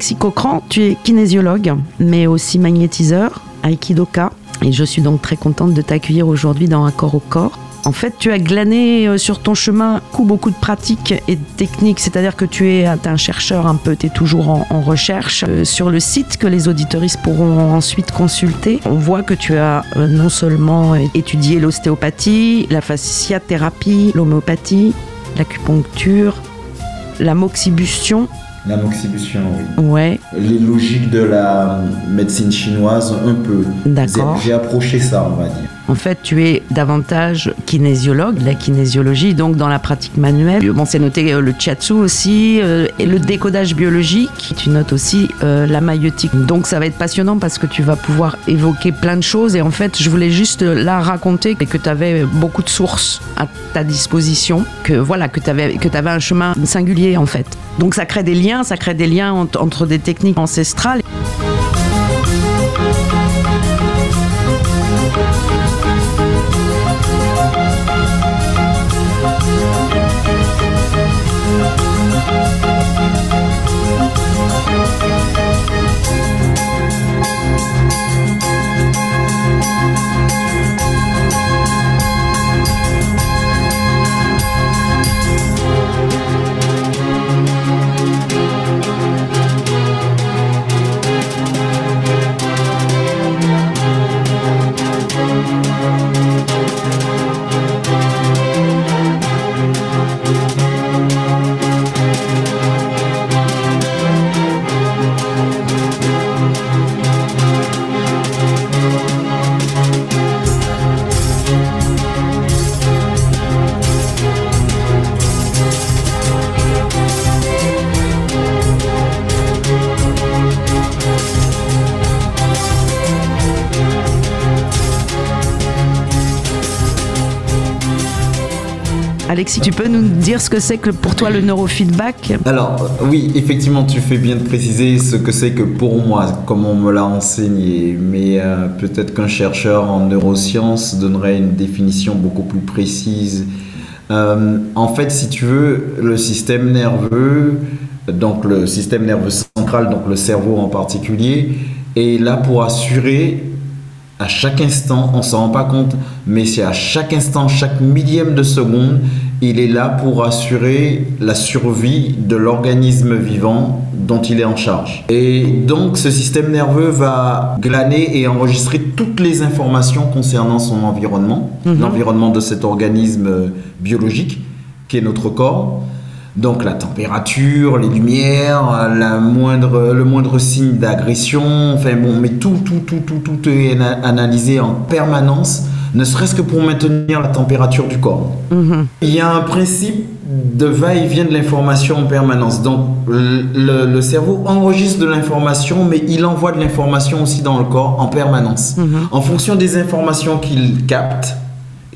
Alexis Cochran, tu es kinésiologue, mais aussi magnétiseur, aikidoka. Et je suis donc très contente de t'accueillir aujourd'hui dans Accord au corps. En fait, tu as glané euh, sur ton chemin beaucoup, beaucoup de pratiques et de techniques, c'est-à-dire que tu es un chercheur un peu, tu es toujours en, recherche. Euh, sur le site que les auditoristes pourront ensuite consulter, on voit que tu as euh, non seulement étudié l'ostéopathie, la fasciathérapie, l'homéopathie, l'acupuncture, la moxibustion, la moxibustion, oui. Ouais. Les logiques de la médecine chinoise, un peu. D'accord. J'ai approché ça, on va dire. En fait, tu es davantage kinésiologue, la kinésiologie, donc dans la pratique manuelle. Bon, c'est noté euh, le chiatsu aussi, euh, et le décodage biologique. Tu notes aussi euh, la maïotique. Donc, ça va être passionnant parce que tu vas pouvoir évoquer plein de choses. Et en fait, je voulais juste là raconter que tu avais beaucoup de sources à ta disposition, que voilà, que tu avais, que avais un chemin singulier en fait. Donc, ça crée des liens, ça crée des liens entre des techniques ancestrales. Alexis, tu peux nous dire ce que c'est que pour toi le neurofeedback Alors oui, effectivement, tu fais bien de préciser ce que c'est que pour moi, comme on me l'a enseigné, mais euh, peut-être qu'un chercheur en neurosciences donnerait une définition beaucoup plus précise. Euh, en fait, si tu veux, le système nerveux, donc le système nerveux central, donc le cerveau en particulier, est là pour assurer à chaque instant, on s'en rend pas compte, mais c'est à chaque instant, chaque millième de seconde, il est là pour assurer la survie de l'organisme vivant dont il est en charge. Et donc ce système nerveux va glaner et enregistrer toutes les informations concernant son environnement, mhm. l'environnement de cet organisme biologique qui est notre corps. Donc la température, les lumières, la moindre, le moindre signe d'agression, enfin bon, mais tout, tout, tout, tout, tout est analysé en permanence, ne serait-ce que pour maintenir la température du corps. Mhm. Il y a un principe de va-et-vient de l'information en permanence. Donc le, cerveau enregistre de l'information, mais il envoie de l'information aussi dans le corps en permanence. Mhm. En fonction des informations qu'il capte,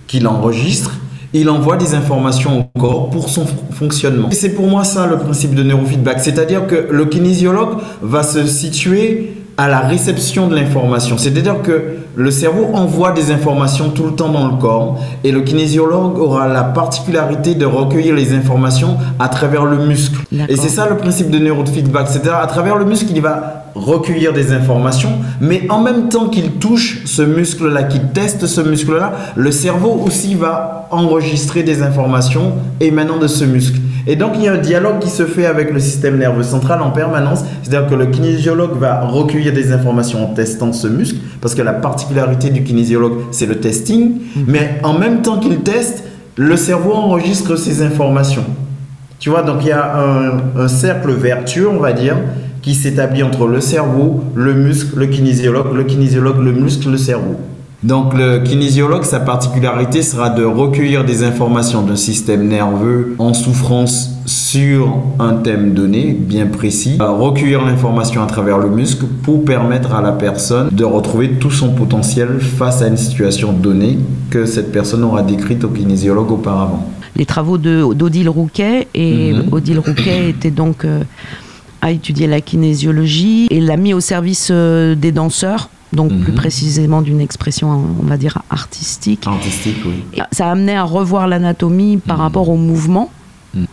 qu'il enregistre, il envoie des informations au corps pour son fonctionnement. Et c'est pour moi ça le principe de neurofeedback, c'est-à-dire que le kinésiologue va se situer à la réception de l'information. C'est-à-dire que le cerveau envoie des informations tout le temps dans le corps et le kinésiologue aura la particularité de recueillir les informations à travers le muscle. Et c'est ça le principe de neurofeedback. C'est-à-dire à travers le muscle, il va recueillir des informations, mais en même temps qu'il touche ce muscle-là, qu'il teste ce muscle-là, le cerveau aussi va enregistrer des informations émanant de ce muscle. Et donc, il y a un dialogue qui se fait avec le système nerveux central en permanence. C'est-à-dire que le kinésiologue va recueillir des informations en testant ce muscle, parce que la particularité du kinésiologue, c'est le testing. Mhm. Mais en même temps qu'il teste, le cerveau enregistre ces informations. Tu vois, donc il y a un, un cercle vertueux, on va dire, qui s'établit entre le cerveau, le muscle, le kinésiologue, le kinésiologue, le muscle, le cerveau. Donc le kinésiologue, sa particularité sera de recueillir des informations d'un système nerveux en souffrance sur un thème donné, bien précis, recueillir l'information à travers le muscle pour permettre à la personne de retrouver tout son potentiel face à une situation donnée que cette personne aura décrite au kinésiologue auparavant. Les travaux d'Odile Rouquet, et mhm. Odile Rouquet était donc... Euh, a étudié la kinésiologie et l'a mis au service euh, des danseurs donc plus mhm. précisément d'une expression, on va dire, artistique. Artistique, oui. ça a amené à revoir l'anatomie par mhm. rapport au mouvement. Mhm.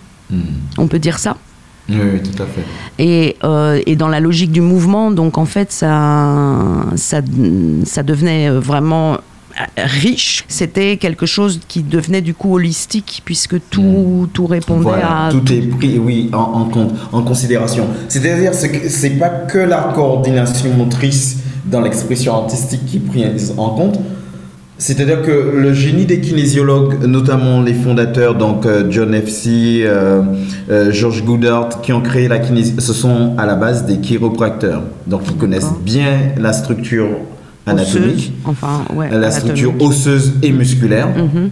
On peut dire ça oui, tout à fait. Et, euh, et, dans la logique du mouvement, donc en fait, ça, ça, ça devenait vraiment riche, c'était quelque chose qui devenait du coup holistique puisque tout, tout répondait à... Tout, est pris, oui, en, compte, en considération. C'est-à-dire que c'est pas que la coordination motrice dans l'expression artistique qui est prise en compte. C'est-à-dire que le génie des kinésiologues, notamment les fondateurs, donc euh, John F. C., euh, euh, George Goodhart, qui ont créé la kinésiologie, ce sont à la base des chiropracteurs. Donc ils connaissent bien la structure anatomique, enfin, la structure osseuse et musculaire. Mm-hmm.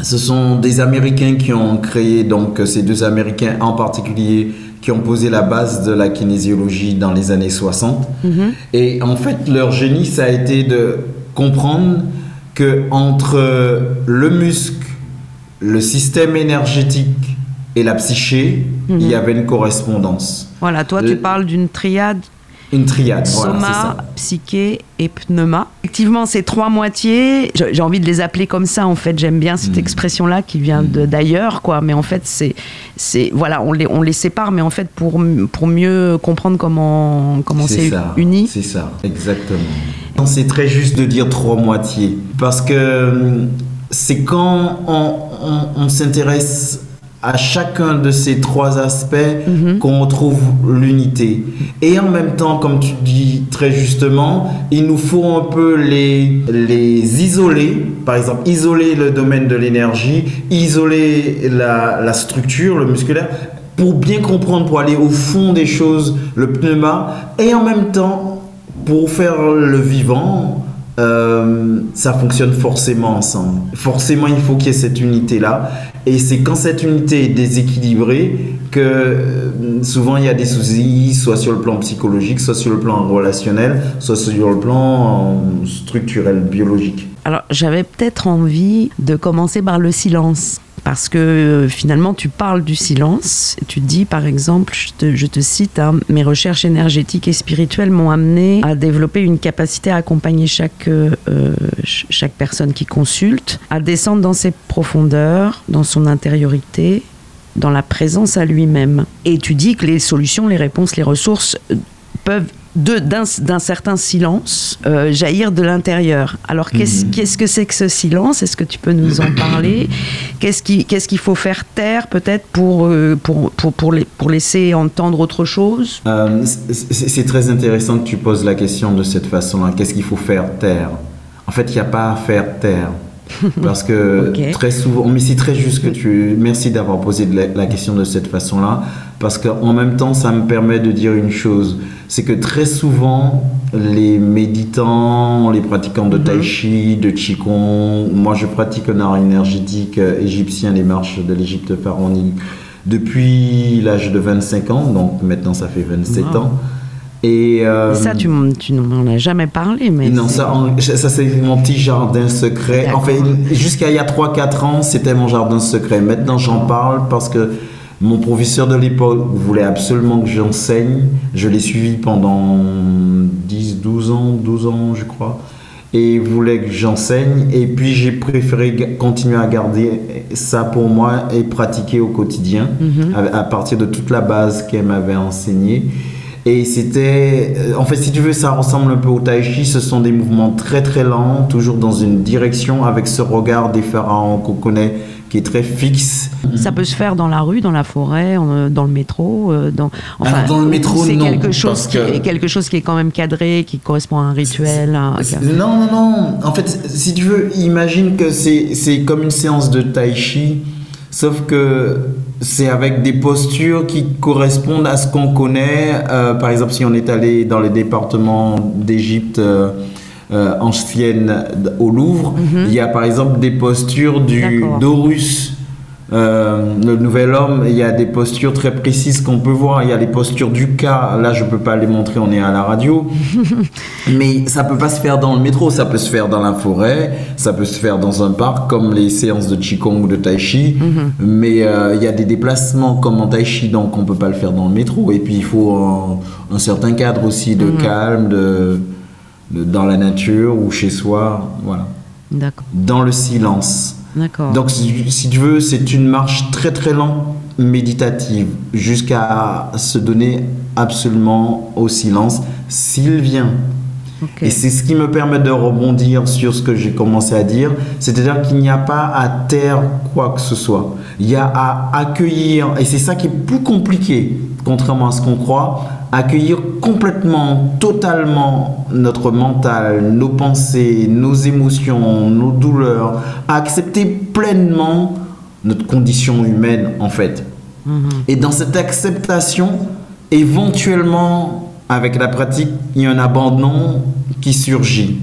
Ce sont des Américains qui ont créé, donc ces deux Américains en particulier, qui ont posé la base de la kinésiologie dans les années 60. Mm-hmm. Et en fait, leur génie, ça a été de comprendre que entre le muscle, le système énergétique et la psyché, il y mm-hmm. avait une correspondance. Voilà, toi, tu parles d'une triade une triade, Soma, psyché et pneuma. Effectivement, ces trois moitiés, j'ai envie de les appeler comme ça, en fait. J'aime bien cette hmm. expression-là qui vient hmm. d'ailleurs, quoi. Mais en fait, c'est, c'est, voilà, on les, on les sépare, mais en fait, pour, pour mieux comprendre comment, comment c'est, uni. C'est ça, exactement. C'est très juste de dire trois moitiés. Parce que hum, c'est quand on, on, on s'intéresse à chacun de ces trois aspects qu'on retrouve l'unité. Et en même temps, comme tu dis très justement, il nous faut un peu les, les isoler. Par exemple, isoler le domaine de l'énergie, isoler la, la structure, le musculaire, pour bien comprendre, pour aller au fond des choses, le pneuma, et en même temps, pour faire le vivant, euh, ça fonctionne forcément ensemble. Forcément, il faut qu'il y ait cette unité-là. Et c'est quand cette unité est déséquilibrée que euh, souvent il y a des soucis, soit sur le plan psychologique, soit sur le plan relationnel, soit sur le plan euh, structurel, biologique. Alors j'avais peut-être envie de commencer par le silence. Parce que euh, finalement, tu parles du silence. Tu dis, par exemple, je te, cite, hein, mes recherches énergétiques et spirituelles m'ont amené à développer une capacité à accompagner chaque, euh, chaque personne qui consulte, à descendre dans ses profondeurs, dans son intériorité, dans la présence à lui-même. Et tu dis que les solutions, les réponses, les ressources euh, peuvent d'un certain silence euh, jaillir de l'intérieur. Alors qu'est-ce mhm. que c'est que ce silence? Est-ce que tu peux nous en parler? Qu'est-ce qu'il faut faire taire peut-être pour, euh, pour, pour, pour, les, pour, laisser entendre autre chose? Euh, C'est très intéressant que tu poses la question de cette façon-là. Qu'est-ce qu'il faut faire taire? En fait, il n'y a pas à faire taire. Parce que très souvent, mais c'est très juste que tu. Merci d'avoir posé la, question de cette façon-là. Parce qu'en même temps, ça me permet de dire une chose c'est que très souvent, les méditants, les pratiquants de tai mhm. chi, de qigong, moi je pratique un art énergétique euh, égyptien, les marches de l'Égypte pharaonique, depuis l'âge de 25 ans, donc maintenant ça fait 27 ans. Et euh, ça, tu, tu m'en as jamais parlé. Mais non, ça, ça c'est mon petit jardin secret. En fait, jusqu'à il y a 3-4 ans, c'était mon jardin secret. Maintenant, j'en parle parce que Mon professeur de l'époque voulait absolument que j'enseigne. Je l'ai suivi pendant 10, 12 ans, 12 ans, je crois. Et il voulait que j'enseigne. Et puis j'ai préféré continuer à garder ça pour moi et pratiquer au quotidien Mhm. à, à partir de toute la base qu'elle m'avait enseignée. Et c'était, euh, en fait, si tu veux, ça ressemble un peu au tai chi. Ce sont des mouvements très très lents, toujours dans une direction, avec ce regard des pharaons qu'on connaît, qui est très fixe. Ça peut se faire dans la rue, dans la forêt, en- dans le métro. euh, Dans, Alors, dans le métro, c'est quelque chose qui que- est quelque chose qui est quand même cadré, qui correspond à un rituel. Non, non, non. En fait, si tu veux, imagine que c'est c'est comme une séance de tai chi, sauf que c'est avec des postures qui correspondent à ce qu'on connaît. Euh, par exemple, si on est allé dans les départements d'Égypte euh, euh, ancienne d- au Louvre, il y a par exemple des postures du Mhm. Euh, le nouvel homme, il y a des postures très précises qu'on peut voir. Il y a les postures du cas. Là, je peux pas les montrer, on est à la radio. Mais ça peut pas se faire dans le métro, ça peut se faire dans la forêt, ça peut se faire dans un parc, comme les séances de Qigong ou de Tai Chi. Mais euh, il y a des déplacements comme en Tai Chi, donc on peut pas le faire dans le métro. Et puis il faut un, un certain cadre aussi de calme, de, de- dans la nature ou chez soi, voilà. D'accord, Dans le silence. Donc, si, si tu veux, c'est une marche très très lente, méditative, jusqu'à se donner absolument au silence, s'il vient. Et c'est ce qui me permet de rebondir sur ce que j'ai commencé à dire, c'est-à-dire qu'il n'y a pas à taire quoi que ce soit. Il y a à accueillir, et c'est ça qui est plus compliqué, contrairement à ce qu'on croit, accueillir complètement, totalement notre mental, nos pensées, nos émotions, nos douleurs, accepter pleinement notre condition humaine en fait. Et dans cette acceptation, éventuellement, avec la pratique, il y a un abandon qui surgit.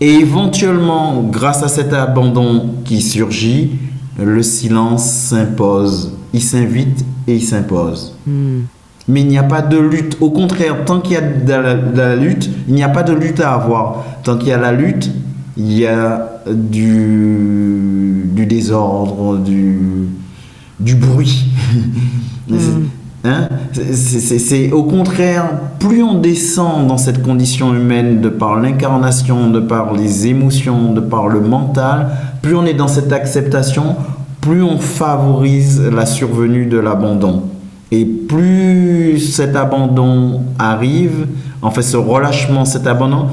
Et éventuellement, grâce à cet abandon qui surgit, le silence s'impose. Il s'invite et il s'impose. Hmm. Mais il n'y a pas de lutte. Au contraire, tant qu'il y a de la, de la lutte, il n'y a pas de lutte à avoir. Tant qu'il y a la lutte, il y a du, du désordre, du, du bruit. Hein C'est- au contraire, plus on descend dans cette condition humaine de par l'incarnation, de par les émotions, de par le mental, plus on est dans cette acceptation, plus on favorise la survenue de l'abandon. Et plus cet abandon arrive, en fait ce relâchement, cet abandon,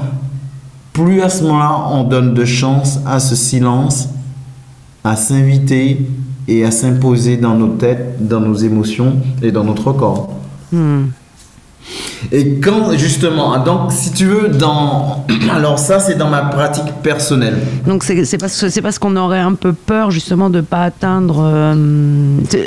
plus à ce moment-là on donne de chance à ce silence à s'inviter et à s'imposer dans nos têtes, dans nos émotions et dans notre corps. Hmm. Et quand justement, donc si tu veux, dans alors ça c'est dans ma pratique personnelle. Donc c'est parce c'est parce qu'on aurait un peu peur justement de pas atteindre. euh,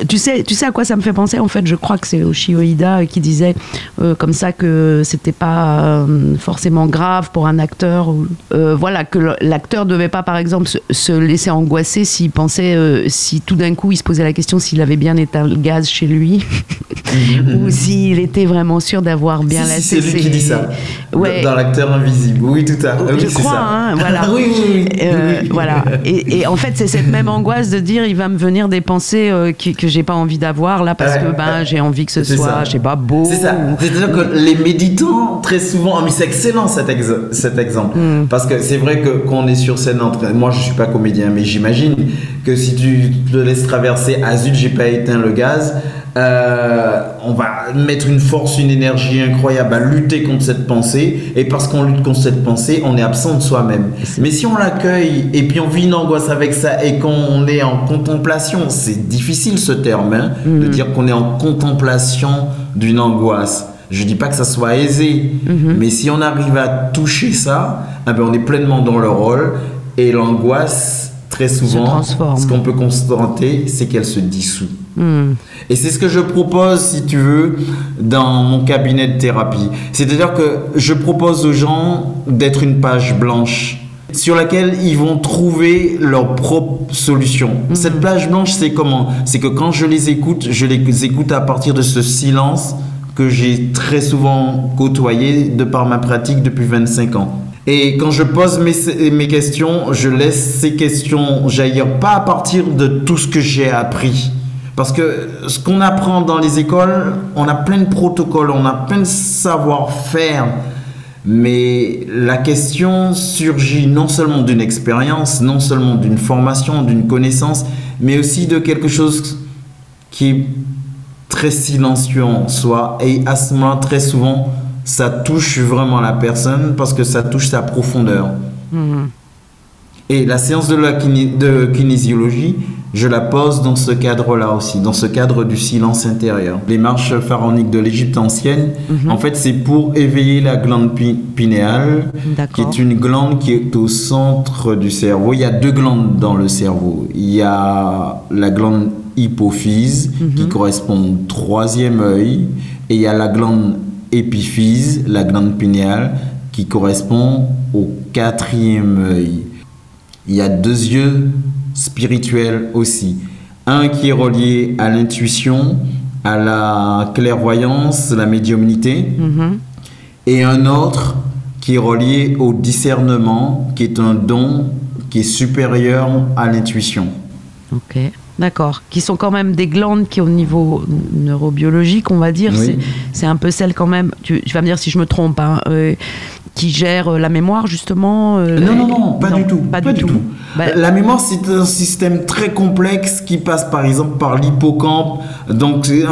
tu- sais, tu sais à quoi ça me fait penser en fait. Je crois que c'est Oshio Ida qui disait euh, comme ça que c'était pas euh, forcément grave pour un acteur. euh, voilà que l'acteur devait pas par exemple se, se laisser angoisser s'il pensait euh, si tout d'un coup il se posait la question s'il avait bien éteint le gaz chez lui ou s'il était vraiment sûr d'avoir bien Si, c'est lui qui dit ça. Ouais. Dans l'acteur invisible. Oui, tout à fait. Je oui, crois, hein, voilà. oui, oui, oui. Euh. Voilà. Et, et en fait, c'est cette même angoisse de dire il va me venir des pensées euh, qui- que j'ai pas envie d'avoir là parce Ouais, que ben j'ai envie que ce soit, ça. je sais pas, beau. C'est ça. ou- C'est-à-dire que les méditants, très souvent, ah, mais c'est excellent cet, ex- cet exemple. Mm. Parce que c'est vrai que quand on est sur scène, entre... moi je suis pas comédien, mais j'imagine que si tu te laisses traverser, ah zut, j'ai pas éteint le gaz, euh, on va mettre une force, une énergie incroyable à lutter contre cette pensée. Et parce qu'on lutte contre cette pensée, on est absent de soi-même. Mais si on l'accueille et puis on vit une angoisse avec ça et qu'on est en contemplation, c'est difficile ce terme, hein, de dire qu'on est en contemplation d'une angoisse. Je dis pas que ça soit aisé, mais si on arrive à toucher ça, eh ben on est pleinement dans le rôle et l'angoisse, très souvent, ce qu'on peut constater, c'est qu'elle se dissout. Hmm. Et c'est ce que je propose, si tu veux, dans mon cabinet de thérapie. C'est-à-dire que je propose aux gens d'être une page blanche sur laquelle ils vont trouver leur propre solution. Cette page blanche, c'est comment? C'est que quand je les écoute, je les écoute à partir de ce silence que j'ai très souvent côtoyé de par ma pratique depuis 25 ans. Et quand je pose mes, questions, je laisse ces questions jaillir pas à partir de tout ce que j'ai appris, Parce que ce qu'on apprend dans les écoles, on a plein de protocoles, on a plein de savoir-faire. Mais la question surgit non seulement d'une expérience, non seulement d'une formation, d'une connaissance, mais aussi de quelque chose qui est très silencieux en soi. Et à ce moment, très souvent, ça touche vraiment la personne parce que ça touche sa profondeur. Mhm. Et la séance de, la de kinésiologie, je la pose dans ce cadre-là aussi, dans ce cadre du silence intérieur. Les marches pharaoniques de l'Égypte ancienne, mhm. en fait, c'est pour éveiller la glande pinéale, qui est une glande qui est au centre du cerveau. Il y a deux glandes dans le cerveau. Il y a la glande hypophyse, qui mhm. correspond au troisième œil, et il y a la glande épiphyse, la glande pinéale, qui correspond au quatrième œil. Il y a deux yeux spirituels aussi. Un qui est relié à l'intuition, à la clairvoyance, la médiumnité, mhm. et un autre qui est relié au discernement, qui est un don qui est supérieur à l'intuition. Ok. D'accord. Qui sont quand même des glandes qui, au niveau neurobiologique, on va dire, c'est un peu celle quand même. Tu, vas me dire si je me trompe. Hein, euh, qui gère euh, la mémoire justement euh, Non, non, non, pas du tout. Pas, du, tout. Bah, la mémoire, c'est un système très complexe qui passe par exemple par l'hippocampe, donc c'est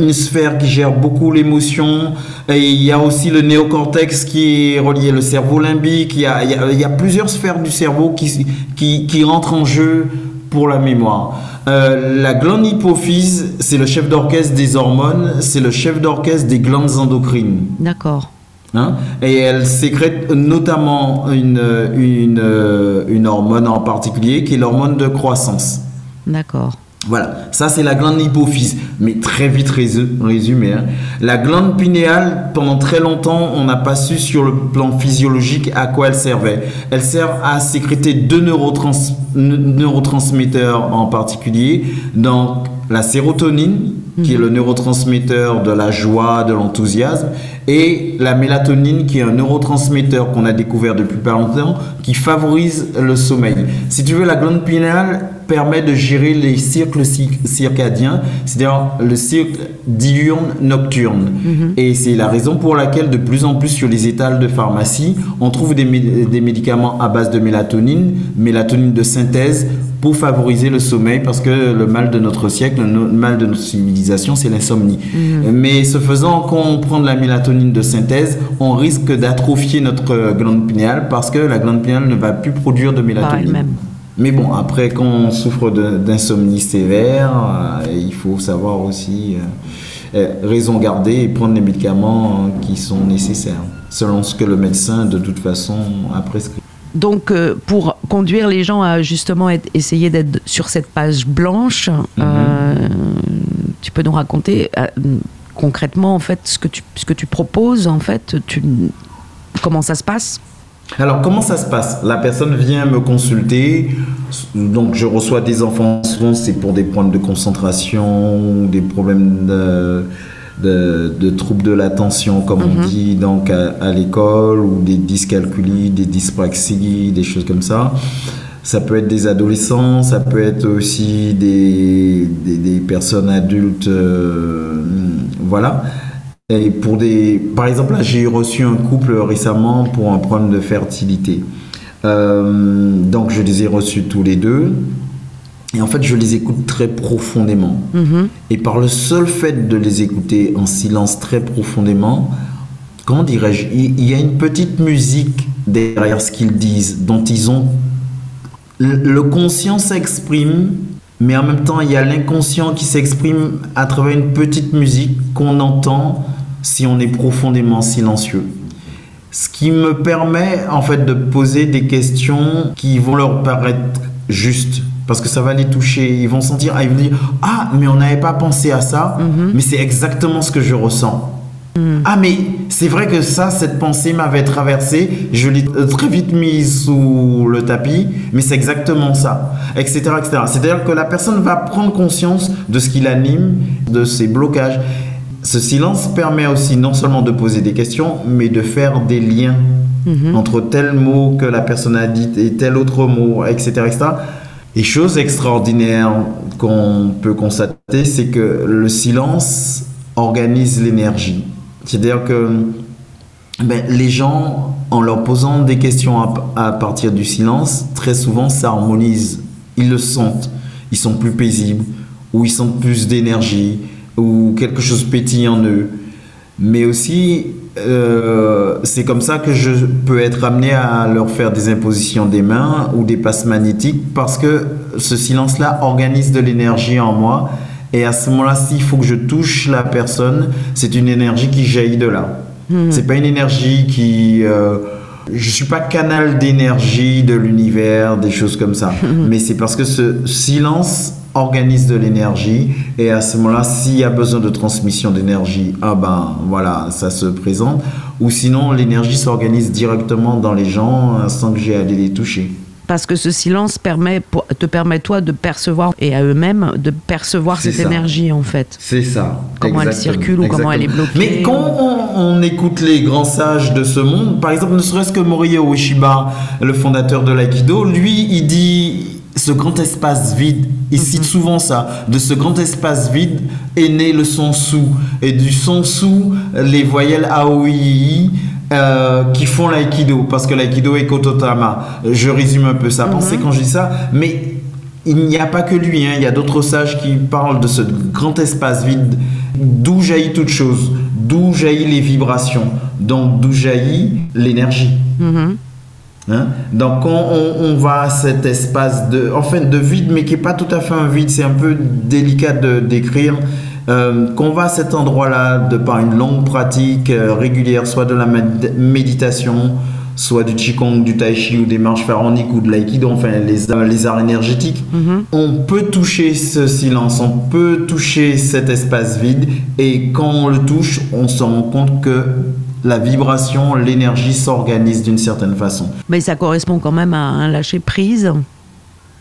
une sphère qui gère beaucoup l'émotion. Et il y a aussi le néocortex qui est relié au cerveau limbique. Il y a, il y a, plusieurs sphères du cerveau qui, qui, qui rentrent en jeu pour la mémoire. Euh, la glande hypophyse, c'est le chef d'orchestre des hormones, c'est le chef d'orchestre des glandes endocrines. D'accord. Hein? Et elle sécrète notamment une, une, une hormone en particulier qui est l'hormone de croissance. D'accord. Voilà, ça c'est la glande hypophyse, mais très vite résumé. Hein. La glande pinéale, pendant très longtemps, on n'a pas su sur le plan physiologique à quoi elle servait. Elle sert à sécréter deux neurotransmetteurs en particulier, donc la sérotonine, qui est le neurotransmetteur de la joie, de l'enthousiasme, et la mélatonine, qui est un neurotransmetteur qu'on a découvert depuis pas longtemps, qui favorise le sommeil. Si tu veux, la glande pinéale permet de gérer les cycles circadiens, c'est-à-dire le cycle diurne-nocturne. Mhm. Et c'est la raison pour laquelle de plus en plus sur les étals de pharmacie, on trouve des, des médicaments à base de mélatonine, mélatonine de synthèse, pour favoriser le sommeil parce que le mal de notre siècle, le mal de notre civilisation, c'est l'insomnie. Mhm. Mais ce faisant, quand on prend de la mélatonine de synthèse, on risque d'atrophier notre glande pinéale parce que la glande pinéale ne va plus produire de mélatonine. Mais bon, après, quand on souffre d'insomnie sévère, euh, il faut savoir aussi euh, euh, raison garder et prendre les médicaments qui sont nécessaires, selon ce que le médecin, de toute façon, a prescrit. Donc, euh, pour conduire les gens à justement essayer d'être sur cette page blanche, euh, tu peux nous raconter concrètement en fait ce que tu, ce que tu proposes en fait, tu, comment ça se passe? Alors, comment ça se passe? La personne vient me consulter, donc je reçois des enfants, souvent c'est pour des problèmes de concentration, des problèmes de, de, troubles de l'attention, comme on mhm. dit donc à, l'école, ou des dyscalculies, des dyspraxies, des choses comme ça. Ça peut être des adolescents, ça peut être aussi des, des, personnes adultes, euh, voilà. Et pour des, par exemple, j'ai reçu un couple récemment pour un problème de fertilité. Euh, donc je les ai reçus tous les deux. Et en fait, je les écoute très profondément. Mhm. Et par le seul fait de les écouter en silence très profondément, comment dirais-je, il y a une petite musique derrière ce qu'ils disent, dont ils ont... Le conscient s'exprime, mais en même temps, il y a l'inconscient qui s'exprime à travers une petite musique qu'on entend si on est profondément silencieux. Ce qui me permet en fait de poser des questions qui vont leur paraître justes parce que ça va les toucher. Ils vont sentir, ah, ils vont dire, ah, mais on n'avait pas pensé à ça, mhm. mais c'est exactement ce que je ressens. Ah, mais c'est vrai que ça, cette pensée m'avait traversé, je l'ai très vite mise sous le tapis, mais c'est exactement ça, etc. etc. C'est-à-dire que la personne va prendre conscience de ce qui l'anime, de ses blocages. Ce silence permet aussi non seulement de poser des questions, mais de faire des liens mhm. entre tel mot que la personne a dit et tel autre mot, etc. etc Et chose extraordinaire qu'on peut constater, c'est que le silence organise l'énergie. C'est-à-dire que ben, les gens, en leur posant des questions à, partir du silence, très souvent s'harmonisent. Ils le sentent. Ils sont plus paisibles, ou ils sentent plus d'énergie, ou quelque chose pétille en eux. Mais aussi, euh, c'est comme ça que je peux être amené à leur faire des impositions des mains ou des passes magnétiques parce que ce silence-là organise de l'énergie en moi. Et à ce moment-là, s'il faut que je touche la personne, c'est une énergie qui jaillit de là. Hmm. C'est pas une énergie qui. Euh, je suis pas canal d'énergie de l'univers, des choses comme ça. Hmm. Mais c'est parce que ce silence organise de l'énergie et à ce moment-là, s'il y a besoin de transmission d'énergie, ah ben voilà, ça se présente. Ou sinon, l'énergie s'organise directement dans les gens euh, sans que j'ai à les toucher. Parce que ce silence permet, te permet toi de percevoir et à eux-mêmes de percevoir cette énergie en fait. C'est ça. Comment elle circule ou comment elle est bloquée. Mais quand on, écoute les grands sages de ce monde, par exemple, ne serait-ce que Morihei Ueshiba, le fondateur de l'Aikido, lui, il dit ce grand espace vide, il cite mhm. souvent ça, de ce grand espace vide est né le son sous. Et du son sous, les voyelles AOI, euh, qui font l'aïkido, parce que l'aïkido est kototama. Je résume un peu sa pensée mhm. quand je dis ça, mais il n'y a pas que lui, hein. il y a d'autres sages qui parlent de ce grand espace vide d'où jaillit toute chose, d'où jaillit les vibrations, donc d'où jaillit l'énergie. Mhm. Hein? Donc on, va à cet espace de, enfin, de vide, mais qui n'est pas tout à fait un vide, c'est un peu délicat de décrire. Euh, qu'on va à cet endroit-là de par une longue pratique euh, régulière, soit de la méditation, soit du qigong, du tai chi ou des marches pharaoniques ou de l'aïkido, enfin les, les arts énergétiques, mm-hmm. on peut toucher ce silence, on peut toucher cet espace vide et quand on le touche, on se rend compte que la vibration, l'énergie s'organise d'une certaine façon. Mais ça correspond quand même à un lâcher prise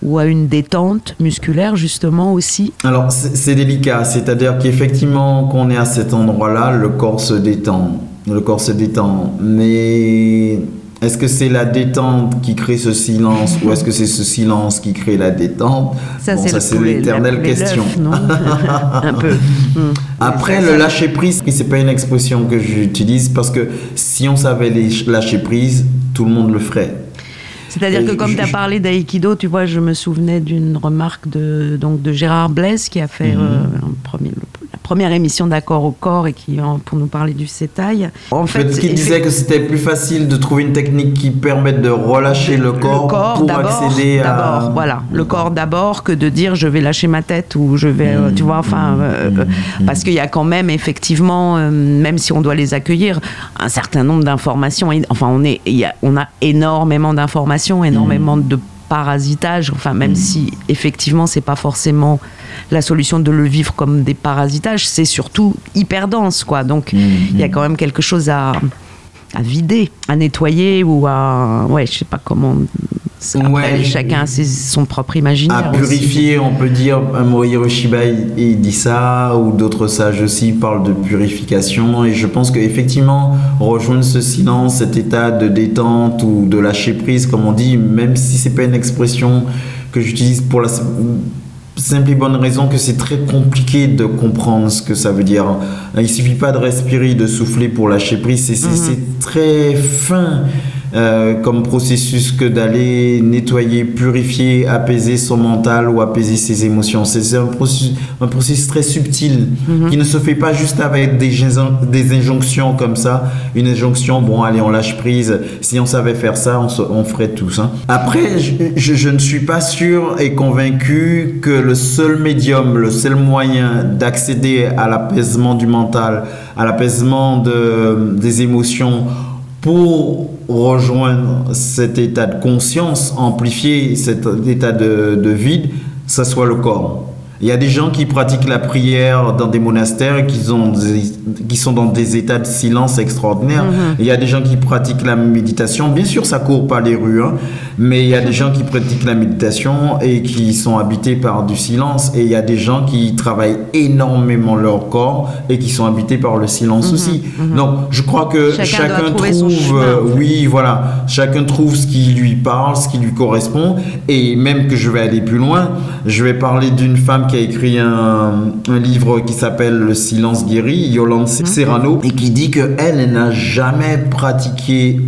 ou à une détente musculaire justement aussi Alors c'est délicat, c'est-à-dire qu'effectivement qu'on est à cet endroit-là, le corps se détend. Le corps se détend, mais est-ce que c'est la détente qui crée ce silence ou est-ce que c'est ce silence qui crée la détente? Ça, c'est l'éternelle question. Un peu. Hmm. Après, le lâcher prise, c'est pas une expression que j'utilise parce que si on savait lâcher prise, tout le monde le ferait. C'est-à-dire que comme tu as parlé d'aïkido, tu vois, je me souvenais d'une remarque de, donc, de Gérard Blaise qui a fait mhm. euh, premier, la première émission d'Accord au corps et qui, pour nous parler du sétail. En fait, qui disait que c'était plus facile de trouver une technique qui permette de relâcher le corps, pour accéder à... Voilà, le corps d'abord que de dire je vais lâcher ma tête ou je vais, euh, tu vois, enfin, euh, mhm. parce qu'il y a quand même effectivement, même si on doit les accueillir, un certain nombre d'informations. Enfin, on, est, y a, on a énormément d'informations énormément de parasitage, enfin même mm. si effectivement c'est pas forcément la solution de le vivre comme des parasitages, c'est surtout hyper dense quoi. Donc il y a mm. quand même quelque chose à, à vider, à nettoyer ou à ouais, je sais pas comment ouais, chacun a son propre imaginaire. À purifier, on peut dire, Mori Hiroshima, il, dit ça, ou d'autres sages aussi parlent de purification. Et je pense qu'effectivement, rejoindre ce silence, cet état de détente ou de lâcher prise, comme on dit, même si c'est pas une expression que j'utilise pour la simple et bonne raison que c'est très compliqué de comprendre ce que ça veut dire. Il suffit pas de respirer, de souffler pour lâcher prise, c'est mhm. très fin. Euh, comme processus que d'aller nettoyer, purifier, apaiser son mental ou apaiser ses émotions. C'est un processus, un processus très subtil mhm. qui ne se fait pas juste avec des, des injonctions comme ça. Une injonction, bon, allez, on lâche prise. Si on savait faire ça, on, on ferait tous. Hein. Après, je, je, ne suis pas sûr et convaincu que le seul médium, le seul moyen d'accéder à l'apaisement du mental, à l'apaisement de, des émotions, pour rejoindre cet état de conscience, amplifier cet état de, vide, ça soit le corps. Il y a des gens qui pratiquent la prière dans des monastères et qui, ont qui sont dans des états de silence extraordinaires. Mhm. Il y a des gens qui pratiquent la méditation. Bien sûr, ça court pas les rues, hein, mais il y a des gens qui pratiquent la méditation et qui sont habités par du silence. Et il y a des gens qui travaillent énormément leur corps et qui sont habités par le silence mhm. aussi. Mhm. Donc, je crois que chacun, trouve, euh, oui, voilà, chacun trouve ce qui lui parle, ce qui lui correspond. Et même que je vais aller plus loin, je vais parler d'une femme qui a écrit un, livre qui s'appelle Le silence guéri, Yolande mhm. Serrano, et qui dit qu'elle, elle, n'a jamais pratiqué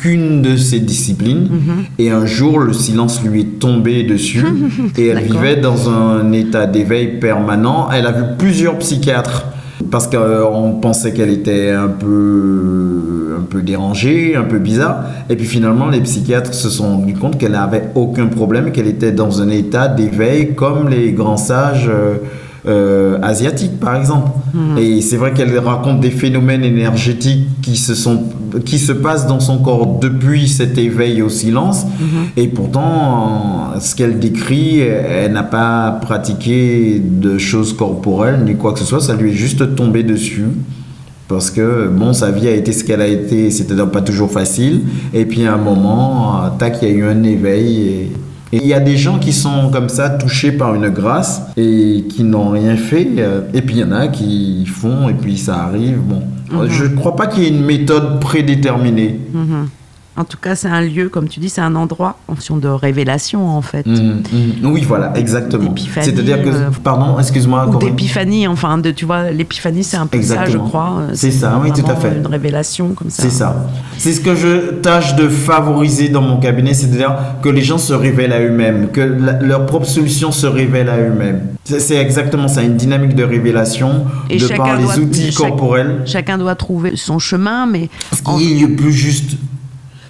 aucune de ces disciplines. Mhm. Et un jour, le silence lui est tombé dessus et elle vivait dans un état d'éveil permanent. Elle a vu plusieurs psychiatres parce qu'on pensait qu'elle était un peu, un peu dérangée, un peu bizarre. Et puis finalement, les psychiatres se sont rendus compte qu'elle n'avait aucun problème, qu'elle était dans un état d'éveil comme les grands sages. Euh, euh, asiatique, par exemple. Hmm. Et c'est vrai qu'elle raconte des phénomènes énergétiques qui se, sont, qui se passent dans son corps depuis cet éveil au silence. Hmm. Et pourtant, ce qu'elle décrit, elle n'a pas pratiqué de choses corporelles ni quoi que ce soit. Ça lui est juste tombé dessus parce que bon sa vie a été ce qu'elle a été c'était pas toujours facile et puis à un moment tac il y a eu un éveil et il y a des gens qui sont comme ça, touchés par une grâce et qui n'ont rien fait. Euh, et puis il y en a qui font et puis ça arrive. Bon, mhm. je ne crois pas qu'il y ait une méthode prédéterminée. Mhm. En tout cas, c'est un lieu, comme tu dis, c'est un endroit en fonction de révélation, en fait. Mhm. Oui, voilà, exactement. C'est-à-dire que, euh, pardon, excuse-moi. Ou d'épiphanie, enfin, de, tu vois, l'épiphanie, c'est un peu ça, je crois. Euh, c'est ça, oui, tout à fait. Une révélation comme ça. C'est ça. C'est ce que je tâche de favoriser dans mon cabinet, c'est-à-dire que les gens se révèlent à eux-mêmes, que leur propre solution se révèle à eux-mêmes. C'est exactement ça, une dynamique de révélation Et de par les outils corporels. Chacun doit trouver son chemin, mais... Ce qui est le plus juste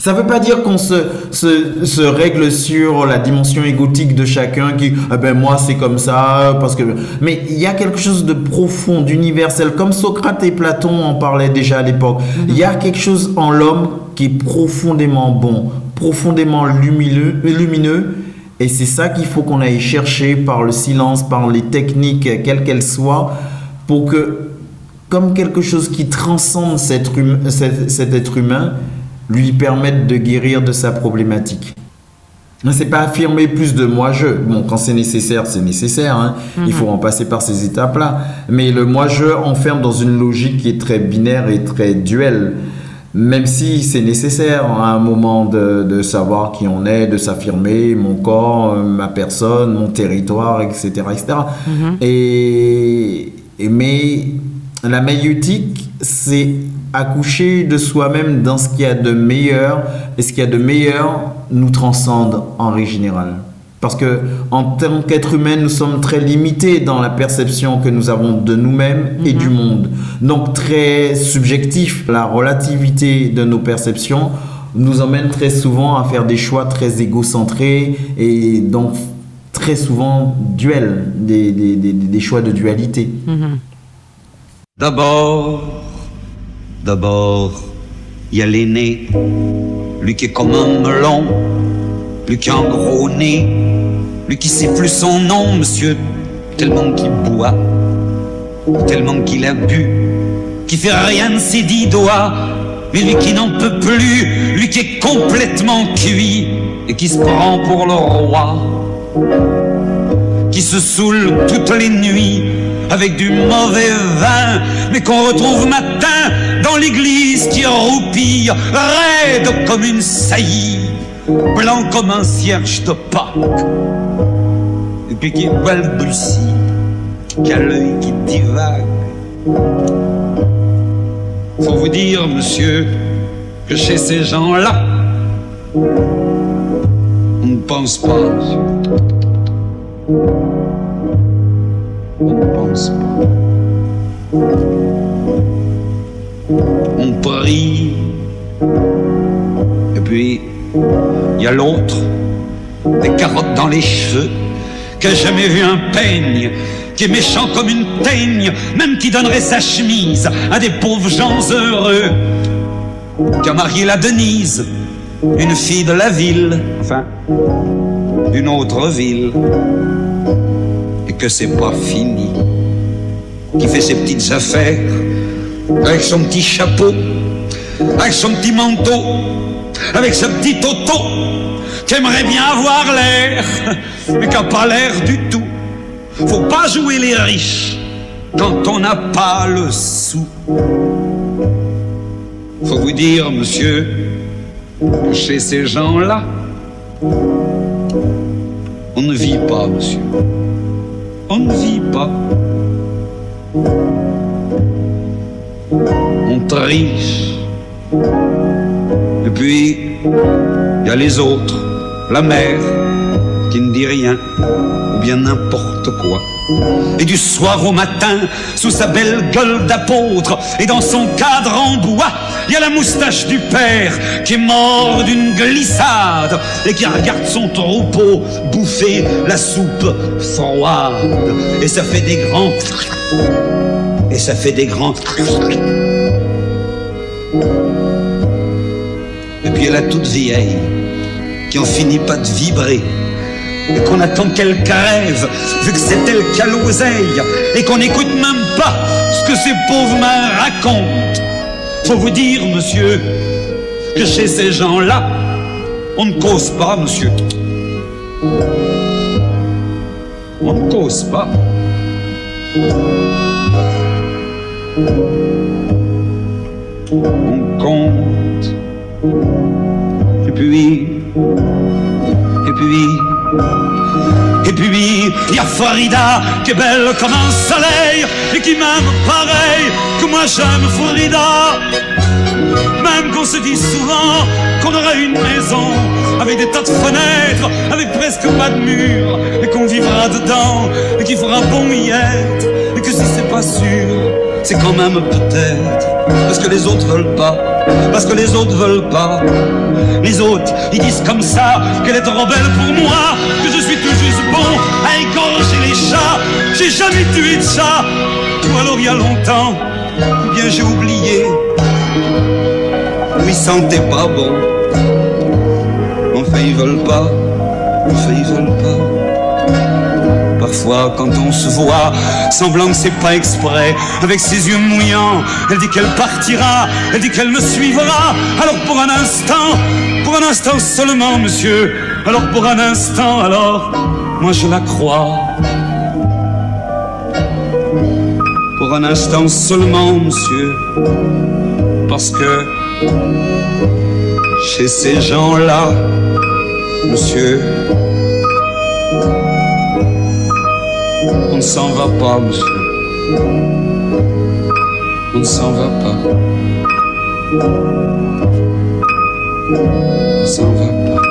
ça ne veut pas dire qu'on se, règle sur la dimension égotique de chacun qui, ah ben moi c'est comme ça, parce que. Mais il y a quelque chose de profond, d'universel, comme Socrate et Platon en parlaient déjà à l'époque. Il y a quelque chose en l'homme qui est profondément bon, profondément lumineux, et c'est ça qu'il faut qu'on aille chercher par le silence, par les techniques, quelles qu'elles soient, pour que, comme quelque chose qui transcende cet être humain, lui permettre de guérir de sa problématique. C'est pas affirmer plus de moi-je. Bon, quand c'est nécessaire, c'est nécessaire. Hein. Il faut mhm. en passer par ces étapes-là. Mais le moi-je enferme dans une logique qui est très binaire et très duelle. Même si c'est nécessaire à un moment de, savoir qui on est, de s'affirmer, mon corps, ma personne, mon territoire, etc. etc. Mhm. et, mais la maïeutique, c'est accoucher de soi-même dans ce qu'il y a de meilleur, et ce qu'il y a de meilleur nous transcende en règle générale. Parce que en tant qu'être humain, nous sommes très limités dans la perception que nous avons de nous-mêmes et du mhm. monde. Donc très subjectif, la relativité de nos perceptions nous emmène très souvent à faire des choix très égocentrés et donc très souvent duels, des, choix de dualité. Mhm. D'abord, D'abord, il y a l'aîné, lui qui est comme un melon, lui qui a un gros nez, lui qui sait plus son nom, monsieur, tellement qu'il boit, tellement qu'il a bu, qui fait rien de ses dix doigts, mais lui qui n'en peut plus, lui qui est complètement cuit et qui se prend pour le roi, qui se saoule toutes les nuits avec du mauvais vin, mais qu'on retrouve matin dans l'église qui roupille, raide comme une saillie, blanc comme un cierge de Pâques, et puis qui balbutie, qui a l'œil qui divague. Faut vous dire, monsieur, que chez ces gens-là, on ne pense pas, On ne pense pas on prie. Et puis, il y a l'autre, des carottes dans les cheveux, qui a jamais vu un peigne, qui est méchant comme une teigne, même qui donnerait sa chemise à des pauvres gens heureux, qui a marié la Denise, une fille de la ville, enfin, d'une autre ville. Que c'est pas fini, qui fait ses petites affaires avec son petit chapeau, avec son petit manteau, avec sa petite auto, qui aimerait bien avoir l'air, mais qui n'a pas l'air du tout. Faut pas jouer les riches quand on n'a pas le sou. Faut vous dire, monsieur, que chez ces gens-là, on ne vit pas, monsieur. On ne vit pas. On triche. Et puis, il y a les autres, la mère, qui ne dit rien, ou bien n'importe quoi. Et du soir au matin, sous sa belle gueule d'apôtre, et dans son cadre en bois, il y a la moustache du père qui est mort d'une glissade et qui regarde son troupeau bouffer la soupe froide. Et ça fait des grands... Et ça fait des grands... Et puis elle a toute vieille qui en finit pas de vibrer et qu'on attend qu'elle crève, vu que c'est elle qui a l'oseille, et qu'on n'écoute même pas ce que ces pauvres mains racontent. Faut vous dire, monsieur, que chez ces gens-là, on ne cause pas, monsieur. On ne cause pas. On compte. Et puis, et puis, et puis, il y a Farida qui est belle comme un soleil et qui m'aime pareil que moi j'aime Farida. Même qu'on se dit souvent qu'on aura une maison avec des tas de fenêtres, avec presque pas de murs, et qu'on vivra dedans et qu'il fera bon y être, et que si c'est pas sûr, c'est quand même peut-être parce que les autres veulent pas, parce que les autres veulent pas. Les autres, ils disent comme ça qu'elle est trop belle pour moi, que je suis tout juste bon à égorger les chats. J'ai jamais tué de chat, ou alors il y a longtemps, ou bien j'ai oublié. Ils sentaient pas bon. Enfin, ils veulent pas, enfin, ils veulent pas. Parfois, quand on se voit, semblant que c'est pas exprès, avec ses yeux mouillants, elle dit qu'elle partira, elle dit qu'elle me suivra. Alors pour un instant, pour un instant seulement, monsieur, alors pour un instant, alors, moi je la crois. Pour un instant seulement, monsieur, parce que chez ces gens-là, monsieur, ne s'en va pas, monsieur. On ne s'en va pas. On s'en va pas.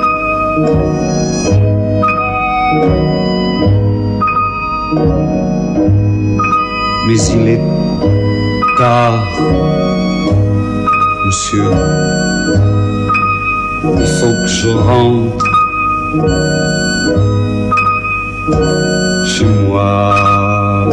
Mais il est tard, monsieur. Il faut que je rentre chez moi.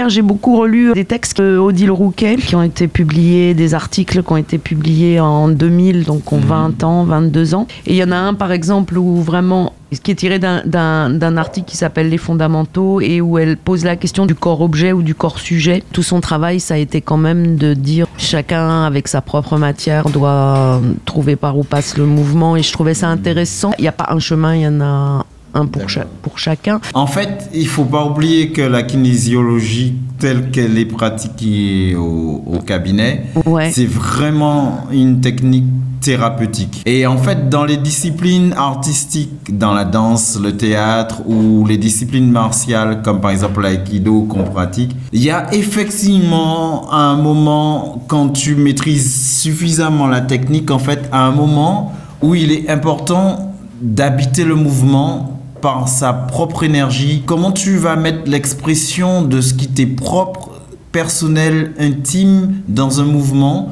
Hier, j'ai beaucoup relu des textes d'Odile Rouquet qui ont été publiés, des articles qui ont été publiés en 2000, donc ont 20 ans, 22 ans. Et il y en a un, par exemple, où vraiment, ce qui est tiré d'un- article qui s'appelle Les fondamentaux et où elle pose la question du corps-objet ou du corps-sujet. Tout son travail, ça a été quand même de dire chacun avec sa propre matière doit trouver par où passe le mouvement. Et je trouvais ça intéressant. Il n'y a pas un chemin, il y en a un pour, cha- pour chacun. En fait, il faut pas oublier que la kinésiologie telle qu'elle est pratiquée au, au cabinet, Ouais. c'est vraiment une technique thérapeutique. Et en fait, dans les disciplines artistiques, dans la danse, le théâtre ou les disciplines martiales, comme par exemple l'aïkido qu'on pratique, il y a effectivement un moment quand tu maîtrises suffisamment la technique, en fait, à un moment où il est important d'habiter le mouvement par sa propre énergie. Comment tu vas mettre l'expression de ce qui t'est propre, personnel, intime dans un mouvement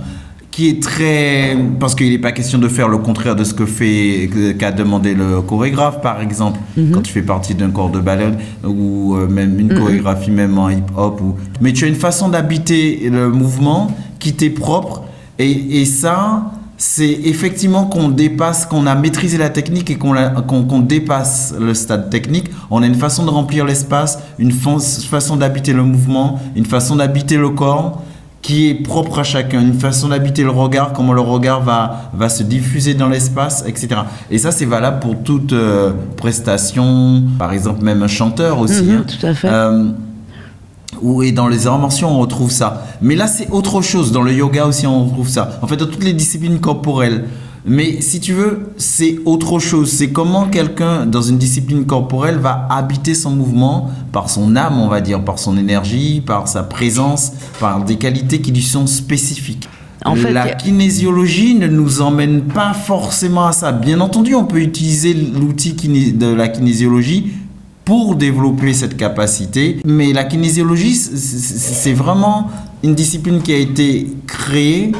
qui est très parce qu'il n'est pas question de faire le contraire de ce que fait qu'a demandé le chorégraphe par exemple Mhm. quand tu fais partie d'un corps de ballet ou euh, même une chorégraphie même en hip hop ou mais tu as une façon d'habiter le mouvement qui t'est propre et, et ça c'est effectivement qu'on dépasse qu'on a maîtrisé la technique et qu'on dépasse le stade technique on a une façon de remplir l'espace une fa- façon d'habiter le mouvement une façon d'habiter le corps qui est propre à chacun, une façon d'habiter le regard, comment le regard va, va se diffuser dans l'espace, etc. Et ça, c'est valable pour toute euh, prestation, par exemple même un chanteur aussi. Hein. tout à fait. Euh, ou- et dans les arts martiaux, on retrouve ça. Mais là, c'est autre chose. Dans le yoga aussi, on retrouve ça. En fait, dans toutes les disciplines corporelles. Mais si tu veux, c'est autre chose. C'est comment quelqu'un, dans une discipline corporelle, va habiter son mouvement par son âme, on va dire, par son énergie, par sa présence, par des qualités qui lui sont spécifiques. En fait, la kinésiologie ne nous emmène pas forcément à ça. Bien entendu, on peut utiliser l'outil de la kinésiologie pour développer cette capacité. Mais la kinésiologie, c'est- vraiment une discipline qui a été créée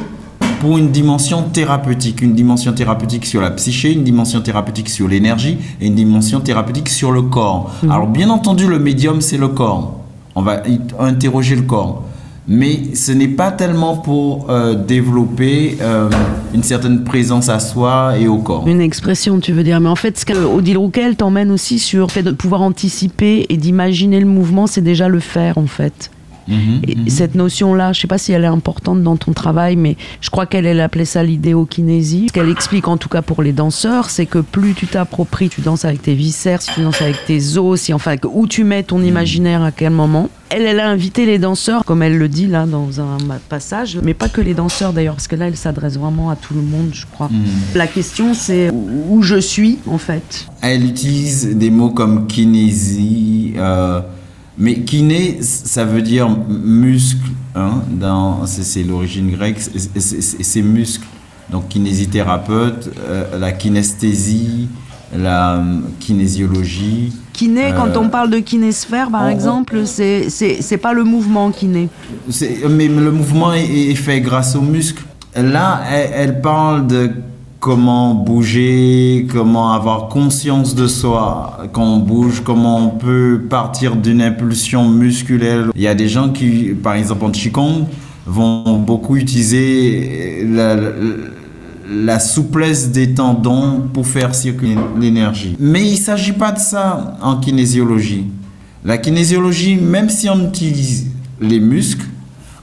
pour une dimension thérapeutique, une dimension thérapeutique sur la psyché, une dimension thérapeutique sur l'énergie et une dimension thérapeutique sur le corps. Alors bien entendu, le médium, c'est le corps. On va interroger le corps. Mais ce n'est pas tellement pour euh, développer euh, une certaine présence à soi et au corps. Une expression, tu veux dire. Mais en fait, ce que Odile Rouquet, elle t'emmène aussi sur le fait de pouvoir anticiper et d'imaginer le mouvement, c'est déjà le faire, en fait. Mhm, Et mhm. cette notion-là, je sais pas si elle est importante dans ton travail, mais je crois qu'elle elle appelait ça l'idéokinésie. Ce qu'elle explique, en tout cas pour les danseurs, c'est que plus tu t'appropries, tu danses avec tes viscères, si tu danses avec tes os, si, enfin, où tu mets ton imaginaire à quel moment. Elle, elle a invité les danseurs, comme elle le dit là dans un passage, mais pas que les danseurs d'ailleurs, parce que là, elle s'adresse vraiment à tout le monde, je crois. Mhm. La question, c'est où où je suis, en fait. Elle utilise des mots comme kinésie, euh, mais kiné, ça veut dire muscle, hein, c'est l'origine grecque, c'est- muscle. Donc kinésithérapeute, euh, la kinesthésie, la euh, kinésiologie. Kiné, Euh, quand on parle de kinésphère, par on- exemple, c'est c'est c'est pas le mouvement kiné. Mais le mouvement est, est fait grâce aux muscles. Là, elle, elle parle de comment bouger, comment avoir conscience de soi quand on bouge, comment on peut partir d'une impulsion musculaire. Il y a des gens qui, par exemple en Qigong, vont beaucoup utiliser la, la- la souplesse des tendons pour faire circuler l'énergie. Mais il ne s'agit pas de ça en kinésiologie. La kinésiologie, même si on utilise les muscles,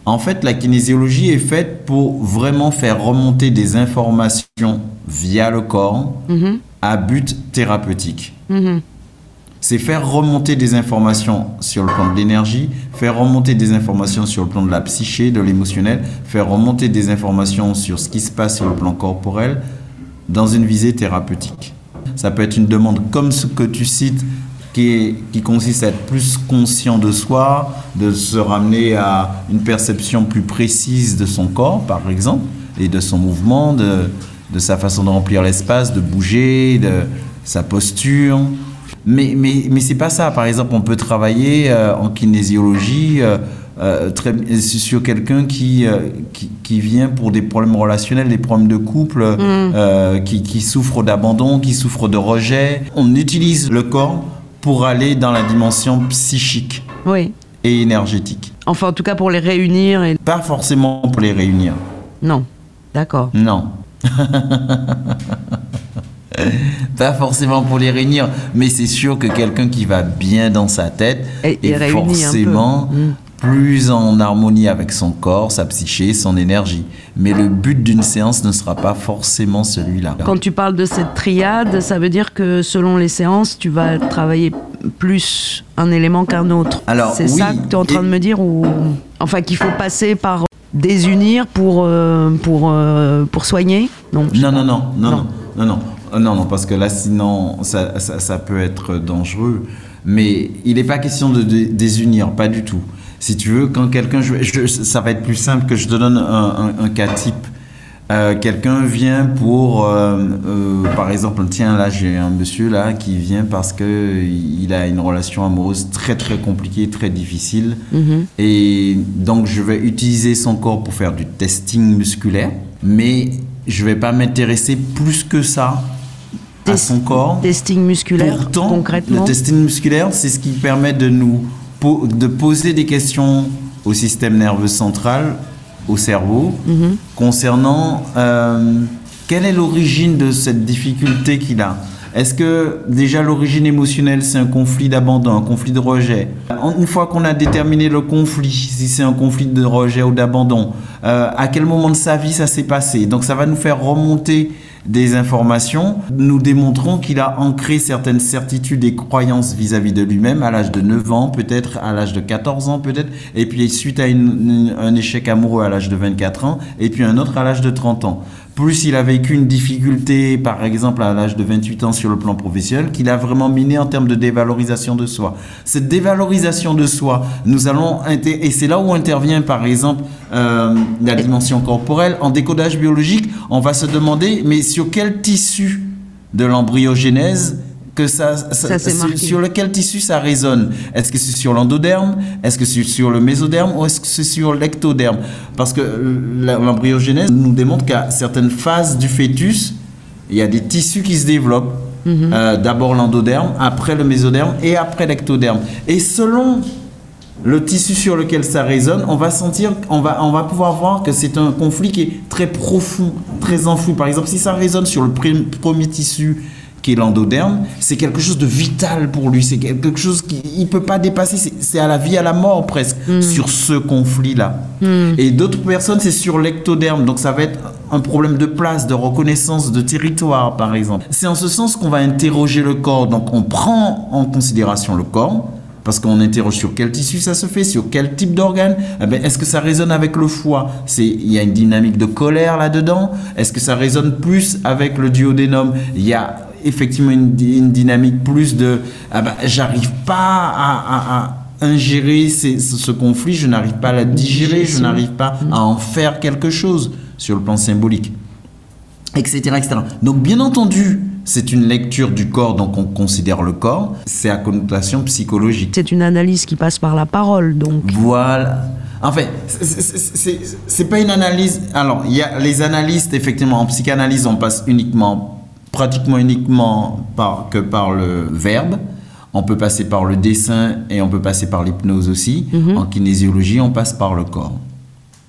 en fait, la kinésiologie est faite pour vraiment faire remonter des informations via le corps Mhm, à but thérapeutique. mhm. C'est faire remonter des informations sur le plan de l'énergie, faire remonter des informations sur le plan de la psyché, de l'émotionnel, faire remonter des informations sur ce qui se passe sur le plan corporel dans une visée thérapeutique. Ça peut être une demande comme ce que tu cites qui, est- qui consiste à être plus conscient de soi, de se ramener à une perception plus précise de son corps, par exemple, et de son mouvement, de, de sa façon de remplir l'espace, de bouger, de sa posture. Mais, mais, mais c'est pas ça. Par exemple, on peut travailler euh, en kinésiologie euh, euh, très, sur quelqu'un qui, euh, qui, qui vient pour des problèmes relationnels, des problèmes de couple, euh, qui, qui souffre d'abandon, qui souffre de rejet. On utilise le corps pour aller dans la dimension psychique Oui. et énergétique. Enfin, en tout cas, pour les réunir. Et... Pas forcément pour les réunir. Non. D'accord. Non. Pas forcément pour les réunir, mais c'est sûr que quelqu'un qui va bien dans sa tête Et- et est forcément Mm. plus en harmonie avec son corps, sa psyché, son énergie. Mais le but d'une séance ne sera pas forcément celui-là. Quand tu parles de cette triade, ça veut dire que selon les séances, tu vas travailler plus un élément qu'un autre. Alors, c'est oui, ça que tu es en train et- de me dire ou enfin qu'il faut passer par désunir pour euh, pour euh, pour soigner Non. Non, non, non, non, Non. non, non, non, Euh, non, non, parce que là, sinon, ça, ça, ça peut être dangereux. Mais il n'est pas question de, dé- désunir, pas du tout. Si tu veux, quand quelqu'un, je- je- ça va être plus simple que je te donne un, un- un cas type. Euh, quelqu'un vient pour, euh, euh, par exemple, tiens, là, j'ai un monsieur là qui vient parce que il a une relation amoureuse très très compliquée, très difficile. Mhm. Et donc, je vais utiliser son corps pour faire du testing musculaire. mais je vais pas m'intéresser plus que ça à son corps. Testing musculaire, Pourtant, concrètement. le testing musculaire, c'est ce qui permet de nous po- de poser des questions au système nerveux central, au cerveau, concernant euh, quelle est l'origine de cette difficulté qu'il a? Est-ce que déjà l'origine émotionnelle, c'est un conflit d'abandon, un conflit de rejet Une fois qu'on a déterminé le conflit, si c'est un conflit de rejet ou d'abandon, euh, à quel moment de sa vie ça s'est passé Donc ça va nous faire remonter des informations, nous démontrons qu'il a ancré certaines certitudes et croyances vis-à-vis de lui-même à l'âge de 9 ans, peut-être à l'âge de 14 ans, peut-être, et puis suite à un échec amoureux à l'âge de 24 ans, et puis un autre à l'âge de 30 ans. Plus il a vécu une difficulté, par exemple à l'âge de 28 ans sur le plan professionnel, qu'il a vraiment miné en termes de dévalorisation de soi. Cette dévalorisation de soi, nous allons, et c'est là où intervient par exemple euh, la dimension corporelle. En décodage biologique, on va se demander, mais sur quel tissu de l'embryogenèse que ça, sur, lequel tissu ça résonne? Est-ce que c'est sur l'endoderme? Est-ce que c'est sur le mésoderme? Ou est-ce que c'est sur l'ectoderme? Parce que la- l'embryogenèse nous démontre qu'à certaines phases du fœtus, il y a des tissus qui se développent. Euh, D'abord l'endoderme, après le mésoderme et après l'ectoderme. Et selon le tissu sur lequel ça résonne, on va sentir, on va, on va pouvoir voir que c'est un conflit qui est très profond, très enfoui. Par exemple, si ça résonne sur le premier tissu qui est l'endoderme, c'est quelque chose de vital pour lui. C'est quelque chose qu'il ne peut pas dépasser. C'est- à la vie, à la mort presque, sur ce conflit-là. Et d'autres personnes, c'est sur l'ectoderme. Donc ça va être un problème de place, de reconnaissance, de territoire, par exemple. C'est en ce sens qu'on va interroger le corps. Donc on prend en considération le corps. Parce qu'on interroge sur quel tissu ça se fait, sur quel type d'organe. Eh ben, Est-ce que ça résonne avec le foie? C'est Il y a une dynamique de colère là-dedans. Est-ce que ça résonne plus avec le duodénum? Il y a effectivement une, dynamique plus de ah ben, j'arrive pas à, à- à ingérer ces- ce, ce conflit, je n'arrive pas à la digérer, je n'arrive pas à en faire quelque chose sur le plan symbolique etc., etc. Donc, bien entendu, c'est une lecture du corps, donc on considère le corps. C'est à connotation psychologique. C'est une analyse qui passe par la parole, donc. Voilà. En fait, c'est pas une analyse. Alors, il y a les analystes, effectivement, en psychanalyse, on passe uniquement, pratiquement uniquement par, que par le verbe. On peut passer par le dessin et on peut passer par l'hypnose aussi. En kinésiologie, on passe par le corps.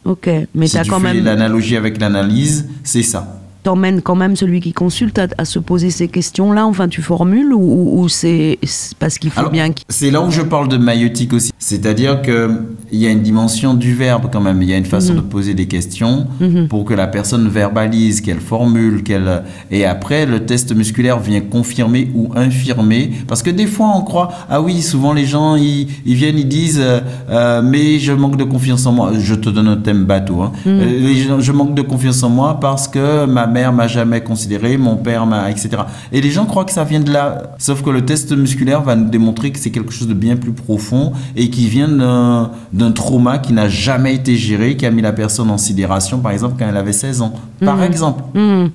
Ok, mais si tu quand fais même, l'analogie avec l'analyse, c'est ça. T'emmènes quand même celui qui consulte à, à se poser ces questions-là. Enfin, tu formules ou, ou- ou c'est parce qu'il faut Alors, bien qu'il. C'est là où je parle de maïotique aussi. C'est-à-dire qu'il y a une dimension du verbe quand même. Il y a une façon Mhm. de poser des questions pour que la personne verbalise, qu'elle formule, qu'elle. Et après, le test musculaire vient confirmer ou infirmer. Parce que des fois, on croit. Ah oui, souvent les gens, ils, ils viennent, ils disent euh, euh, Mais je manque de confiance en moi. Je te donne un thème bateau. hein. Mhm. Euh, je manque de confiance en moi parce que ma mère m'a jamais considéré, mon père m'a, etc. Et les gens croient que ça vient de là. Sauf que le test musculaire va nous démontrer que c'est quelque chose de bien plus profond et qui vient d'un, trauma qui n'a jamais été géré, qui a mis la personne en sidération, par exemple, quand elle avait 16 ans. Par exemple. Hmm,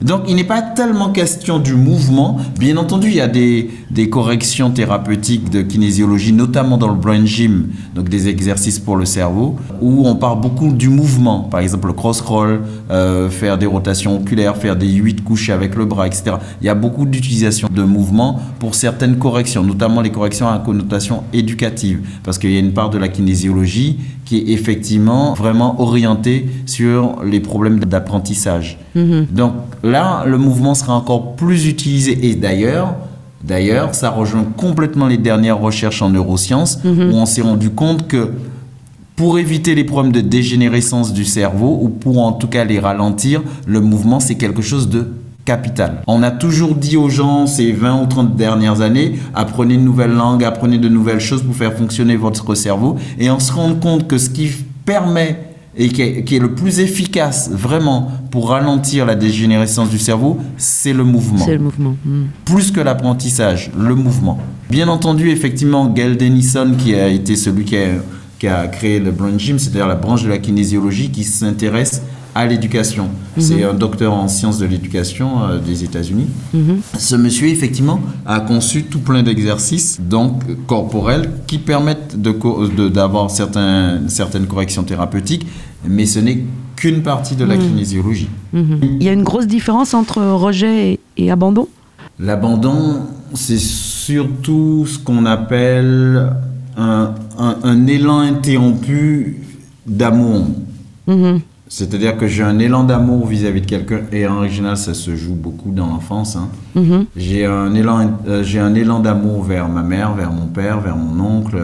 Donc, il n'est pas tellement question du mouvement. Bien entendu, il y a des, corrections thérapeutiques de kinésiologie, notamment dans le brain gym, donc des exercices pour le cerveau, où on parle beaucoup du mouvement. Par exemple, le cross-roll, euh, faire des rotations oculaires, faire des huit couchés avec le bras, etc. Il y a beaucoup d'utilisation de mouvement pour certaines corrections, notamment les corrections à connotation éducative, parce qu'il y a une part de la kinésiologie qui est effectivement vraiment orientée sur les problèmes d'apprentissage. Donc là, le mouvement sera encore plus utilisé. Et d'ailleurs, d'ailleurs, ça rejoint complètement les dernières recherches en neurosciences où on s'est rendu compte que pour éviter les problèmes de dégénérescence du cerveau ou pour en tout cas les ralentir, le mouvement c'est quelque chose de On a toujours dit aux gens ces 20 ou 30 dernières années, apprenez une nouvelle langue, apprenez de nouvelles choses pour faire fonctionner votre cerveau et on se rend compte que ce qui permet et qui est, qui est le plus efficace vraiment pour ralentir la dégénérescence du cerveau, c'est le mouvement C'est le mouvement. Hmm. plus que l'apprentissage, le mouvement. Bien entendu, effectivement, Gail Denison, qui a été celui qui a, qui a créé le Brain Gym, c'est-à-dire la branche de la kinésiologie qui s'intéresse à l'éducation. C'est un docteur en sciences de l'éducation euh, des États-Unis. Ce monsieur, effectivement, a conçu tout plein d'exercices donc corporels qui permettent de co- de- d'avoir certains, certaines corrections thérapeutiques, mais ce n'est qu'une partie de la Mhm. kinésiologie. Mhm. Il y a une grosse différence entre rejet et, et abandon? L'abandon, c'est surtout ce qu'on appelle un, un- un élan interrompu d'amour. C'est-à-dire que j'ai un élan d'amour vis-à-vis de quelqu'un, et en original, ça se joue beaucoup dans l'enfance. hein. Mhm. J'ai un élan, euh, j'ai un élan d'amour vers ma mère, vers mon père, vers mon oncle,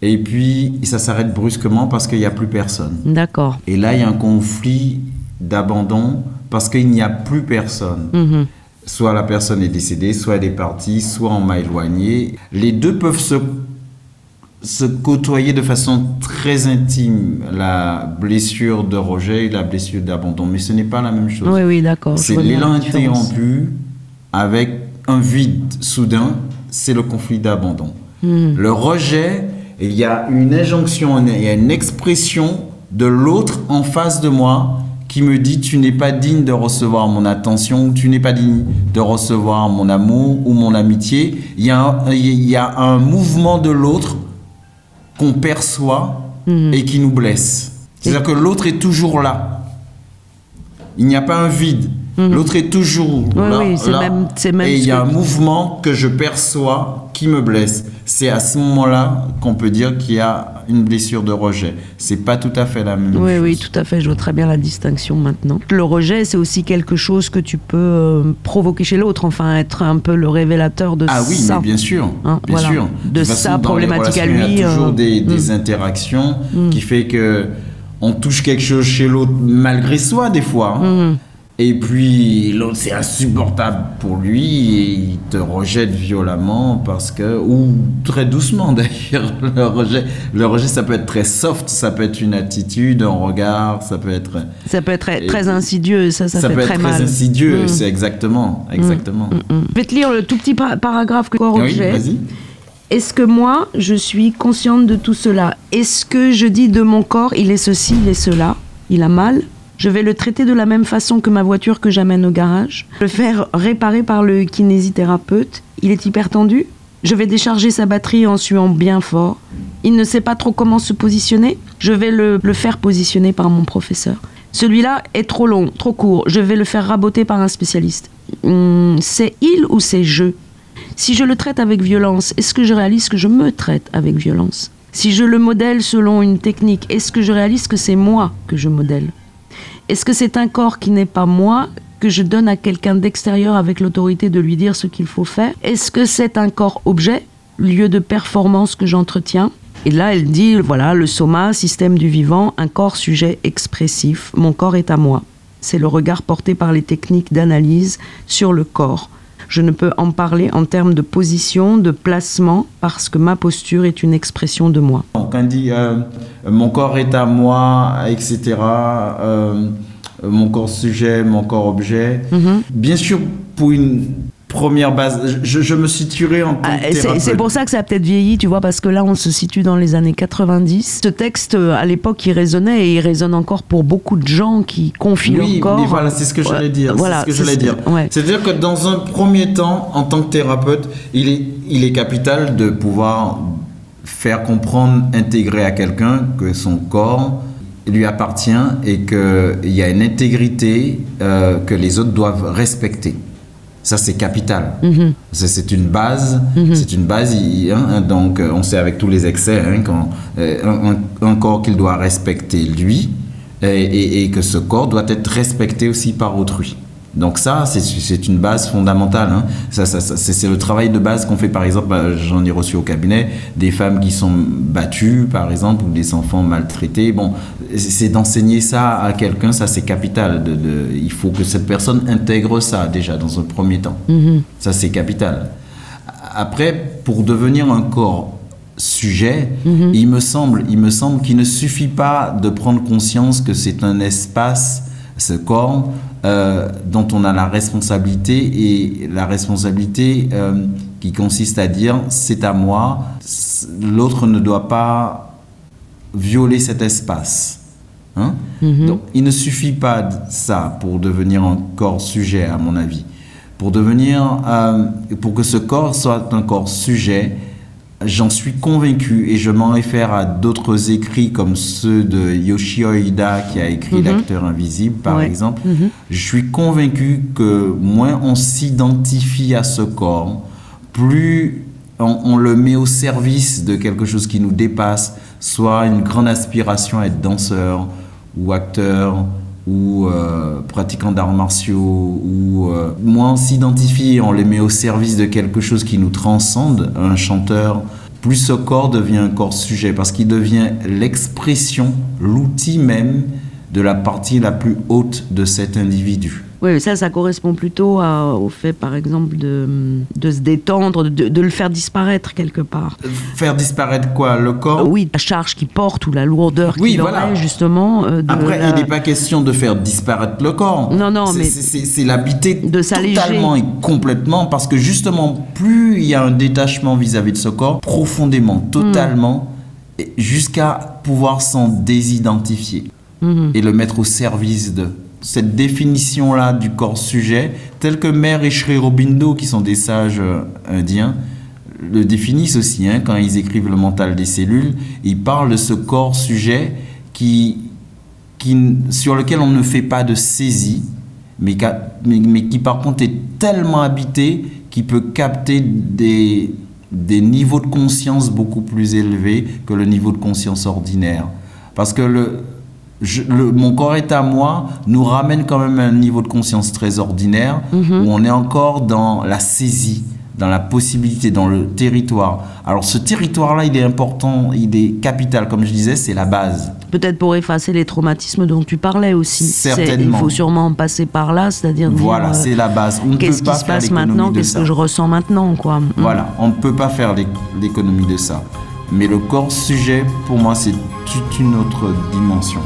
et puis ça s'arrête brusquement parce qu'il n'y a plus personne. D'accord. Et là, il y a un conflit d'abandon parce qu'il n'y a plus personne. Mhm. Soit la personne est décédée, soit elle est partie, soit on m'a éloigné. Les deux peuvent se, se côtoyer de façon très intime, la blessure de rejet et la blessure d'abandon. Mais ce n'est pas la même chose. Oui, oui, d'accord. C'est l'élan interrompu avec un vide soudain, c'est le conflit d'abandon. Mhm. Le rejet, il y a une injonction, il y a une expression de l'autre en face de moi qui me dit tu n'es pas digne de recevoir mon attention, tu n'es pas digne de recevoir mon amour ou mon amitié. Il y a un, il y a un mouvement de l'autre qu'on perçoit Mhm. et qui nous blesse. C'est-à-dire que l'autre est toujours là. Il n'y a pas un vide. L'autre est toujours. Oui, là. oui, c'est même- et il y a un mouvement que je perçois qui me blesse. C'est à ce moment-là qu'on peut dire qu'il y a une blessure de rejet. C'est pas tout à fait la même Oui, chose. oui, tout à fait. Je vois très bien la distinction maintenant. Le rejet, c'est aussi quelque chose que tu peux euh, provoquer chez l'autre, enfin être un peu le révélateur de Ah oui, ça. mais bien sûr, Hein, bien voilà. sûr. De façon, les problématique à relations, Il y lui, a toujours euh, des, des mm. interactions Mm. qui fait que on touche quelque chose chez l'autre malgré soi des fois. hein. Et puis l'autre c'est insupportable pour lui et il te rejette violemment parce que ou très doucement d'ailleurs le rejet le rejet ça peut être très soft ça peut être une attitude un regard ça peut être Ça peut être très, très insidieux, ça, ça, ça fait peut très être mal. très insidieux Mm. c'est exactement exactement Mm. Je vais te lire le tout petit pa- paragraphe que oui j'ai. vas-y Est-ce que moi, je suis consciente de tout cela? Est-ce que je dis de mon corps, il est ceci, il est cela? Il a mal? Je vais le traiter de la même façon que ma voiture que j'amène au garage. Le faire réparer par le kinésithérapeute. Il est hyper tendu. Je vais décharger sa batterie en suant bien fort. Il ne sait pas trop comment se positionner. Je vais le, faire positionner par mon professeur. Celui-là est trop long, trop court. Je vais le faire raboter par un spécialiste. Hum, c'est il ou c'est je? Si je le traite avec violence, est-ce que je réalise que je me traite avec violence? Si je le modèle selon une technique, est-ce que je réalise que c'est moi que je modèle? Est-ce que c'est un corps qui n'est pas moi que je donne à quelqu'un d'extérieur avec l'autorité de lui dire ce qu'il faut faire? Est-ce que c'est un corps objet, lieu de performance que j'entretiens? Et là, elle dit, voilà, le soma, système du vivant, un corps sujet expressif, mon corps est à moi. C'est le regard porté par les techniques d'analyse sur le corps. Je ne peux en parler en termes de position, de placement, parce que ma posture est une expression de moi. Quand on dit euh, mon corps est à moi, etc., euh, mon corps sujet, mon corps objet, Mhm. bien sûr, pour une première base, je, je me situerai en tant Ah, c'est- pour ça que ça a peut-être vieilli, tu vois, parce que là, on se situe dans les années 90. Ce texte, euh, à l'époque, il résonnait et il résonne encore pour beaucoup de gens qui confient Oui, leur corps. mais voilà, c'est ce que j'allais dire. Voilà, c'est ce que j'allais dire. ouais. C'est-à-dire que dans un premier temps, en tant que thérapeute, il est, il est capital de pouvoir faire comprendre, intégrer à quelqu'un que son corps lui appartient et qu'il y a une intégrité euh, que les autres doivent respecter. Ça, c'est capital. Mhm. C'est- C'est une base. C'est une base. il- hein, donc, euh, on sait avec tous les excès hein, quand, euh, un corps qu'il doit respecter lui et, et- et que ce corps doit être respecté aussi par autrui. Donc ça, c'est- une base fondamentale. hein. Ça, ça- ça- c'est le travail de base qu'on fait, par exemple, bah, j'en ai reçu au cabinet, des femmes qui sont battues, par exemple, ou des enfants maltraités. Bon, c'est d'enseigner ça à quelqu'un, ça c'est capital. De, de- il faut que cette personne intègre ça déjà dans un premier temps. Mhm. Ça, c'est capital. Après, pour devenir un corps sujet, il me semble, il me semble qu'il ne suffit pas de prendre conscience que c'est un espace, ce corps, euh, dont on a la responsabilité et la responsabilité euh, qui consiste à dire c'est à moi, l'autre ne doit pas violer cet espace. Hein? Donc, il ne suffit pas de ça pour devenir un corps sujet, à mon avis. Pour devenir, euh, pour que ce corps soit un corps sujet, J'en suis convaincu et je m'en réfère à d'autres écrits comme ceux de Yoshio Ida qui a écrit Mhm. L'acteur invisible par Ouais. exemple. Mhm. Je suis convaincu que moins on s'identifie à ce corps, plus on, on le met au service de quelque chose qui nous dépasse, soit une grande aspiration à être danseur ou acteur ou euh, pratiquant d'arts martiaux, ou euh, moins on s'identifie on les met au service de quelque chose qui nous transcende, un chanteur, plus ce corps devient un corps sujet, parce qu'il devient l'expression, l'outil même de la partie la plus haute de cet individu. Oui, ça, ça correspond plutôt à- au fait, par exemple, de, de se détendre, de, de le faire disparaître quelque part. Faire disparaître quoi Le corps? Oui, la charge qu'il porte ou la lourdeur Oui, qu'il voilà. aurait, justement. euh, de Après, la- il n'est pas question de faire disparaître le corps. Non, non, mais- c'est- l'habiter totalement et complètement, parce que justement, plus il y a un détachement vis-à-vis de ce corps, profondément, totalement, et jusqu'à pouvoir s'en désidentifier Mhm. et le mettre au service de. Cette définition-là du corps sujet, tel que Mère et Sri Aurobindo, qui sont des sages euh, indiens, le définissent aussi hein, quand ils écrivent le mental des cellules. Ils parlent de ce corps sujet qui, qui, sur lequel on ne fait pas de saisie, mais, mais qui par contre est tellement habité qu'il peut capter des, des niveaux de conscience beaucoup plus élevés que le niveau de conscience ordinaire. Parce que le, je- le- mon corps est à moi nous ramène quand même à un niveau de conscience très ordinaire Mhm. où on est encore dans la saisie, dans la possibilité, dans le territoire. Alors ce territoire-là, il est important, il est capital, comme je disais, c'est la base. Peut-être pour effacer les traumatismes dont tu parlais aussi. Certainement. Il faut sûrement passer par là, c'est-à-dire dire, Voilà, euh, c'est la base. On ne qu'est-ce peut pas qui se passe maintenant, qu'est-ce que je ressens maintenant, quoi. Mm. Voilà, on ne peut pas faire l'é- l'économie de ça. Mais le corps sujet, pour moi, c'est toute une autre dimension.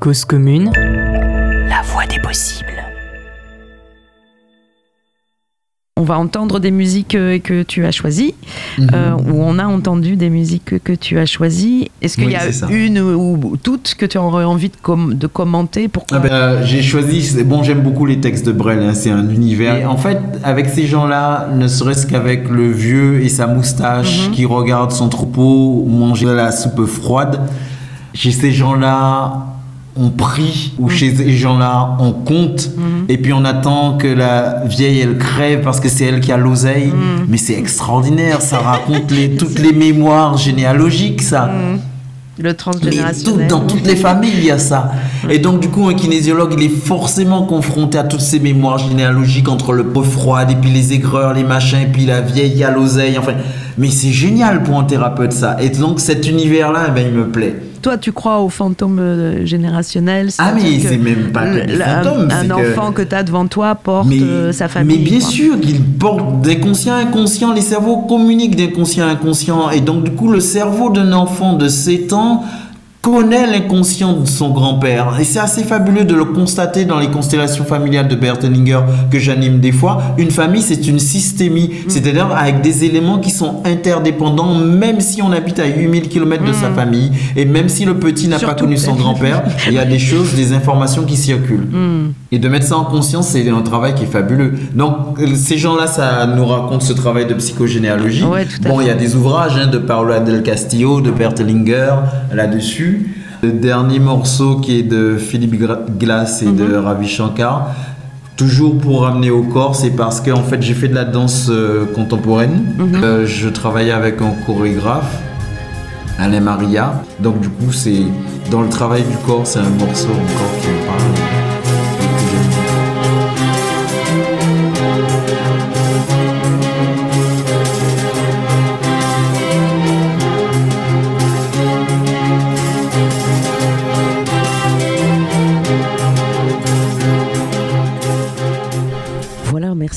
Cause commune, la voie des possibles. On va entendre des musiques euh, que tu as choisies, Mhm. euh, ou on a entendu des musiques que, que tu as choisies. Est-ce qu'il Oui, y a une ou toutes que tu aurais envie de, com- de commenter Pourquoi Ah ben, euh, j'ai choisi, c'est- bon j'aime beaucoup les textes de Brel, hein, c'est un univers. Et en fait, avec ces gens-là, ne serait-ce qu'avec le vieux et sa moustache Mhm. qui regarde son troupeau manger de la soupe froide, chez ces gens-là, on prie, ou chez ces gens-là, on compte, et puis on attend que la vieille, elle crève parce que c'est elle qui a l'oseille. Mais c'est extraordinaire, ça raconte les, toutes les mémoires généalogiques, ça. Le Mais tout- transgénérationnel. dans toutes les familles, il y a ça. Et donc, du coup, un kinésiologue, il est forcément confronté à toutes ces mémoires généalogiques entre le peau froide et puis les aigreurs, les machins, et puis la vieille à l'oseille. Enfin, mais c'est génial pour un thérapeute, ça. Et donc, cet univers-là, eh ben, il me plaît. Toi, tu crois aux fantômes euh, générationnels Ah, mais c'est même pas que le- des un- fantômes, Un, que- enfant que tu as devant toi porte Mais, euh, sa famille. mais bien quoi. sûr qu'il porte d'inconscient à inconscient. Les cerveaux communiquent d'inconscient à inconscient. Et donc, du coup, le cerveau d'un enfant de 7 ans connaît l'inconscient de son grand-père. Et c'est assez fabuleux de le constater dans les constellations familiales de Bert Hellinger que j'anime des fois. Une famille, c'est une systémie, c'est-à-dire avec des éléments qui sont interdépendants, même si on habite à 8000 km de sa famille, et même si le petit n'a pas connu son grand-père, il y a des choses, des informations qui circulent. Hmm. Et de mettre ça en conscience, c'est un travail qui est fabuleux. Donc, ces gens-là, ça nous raconte ce travail de psychogénéalogie. Ouais, bon, il y a des ouvrages hein, de Paola del Castillo, de Bertelinger là-dessus. Le dernier morceau qui est de Philippe Glass et de Ravi Shankar. Toujours pour ramener au corps, c'est parce que en fait j'ai fait de la danse euh, contemporaine. Euh, je travaillais avec un chorégraphe, Alain Maria. Donc du coup c'est dans le travail du corps, c'est un morceau encore qui me parle.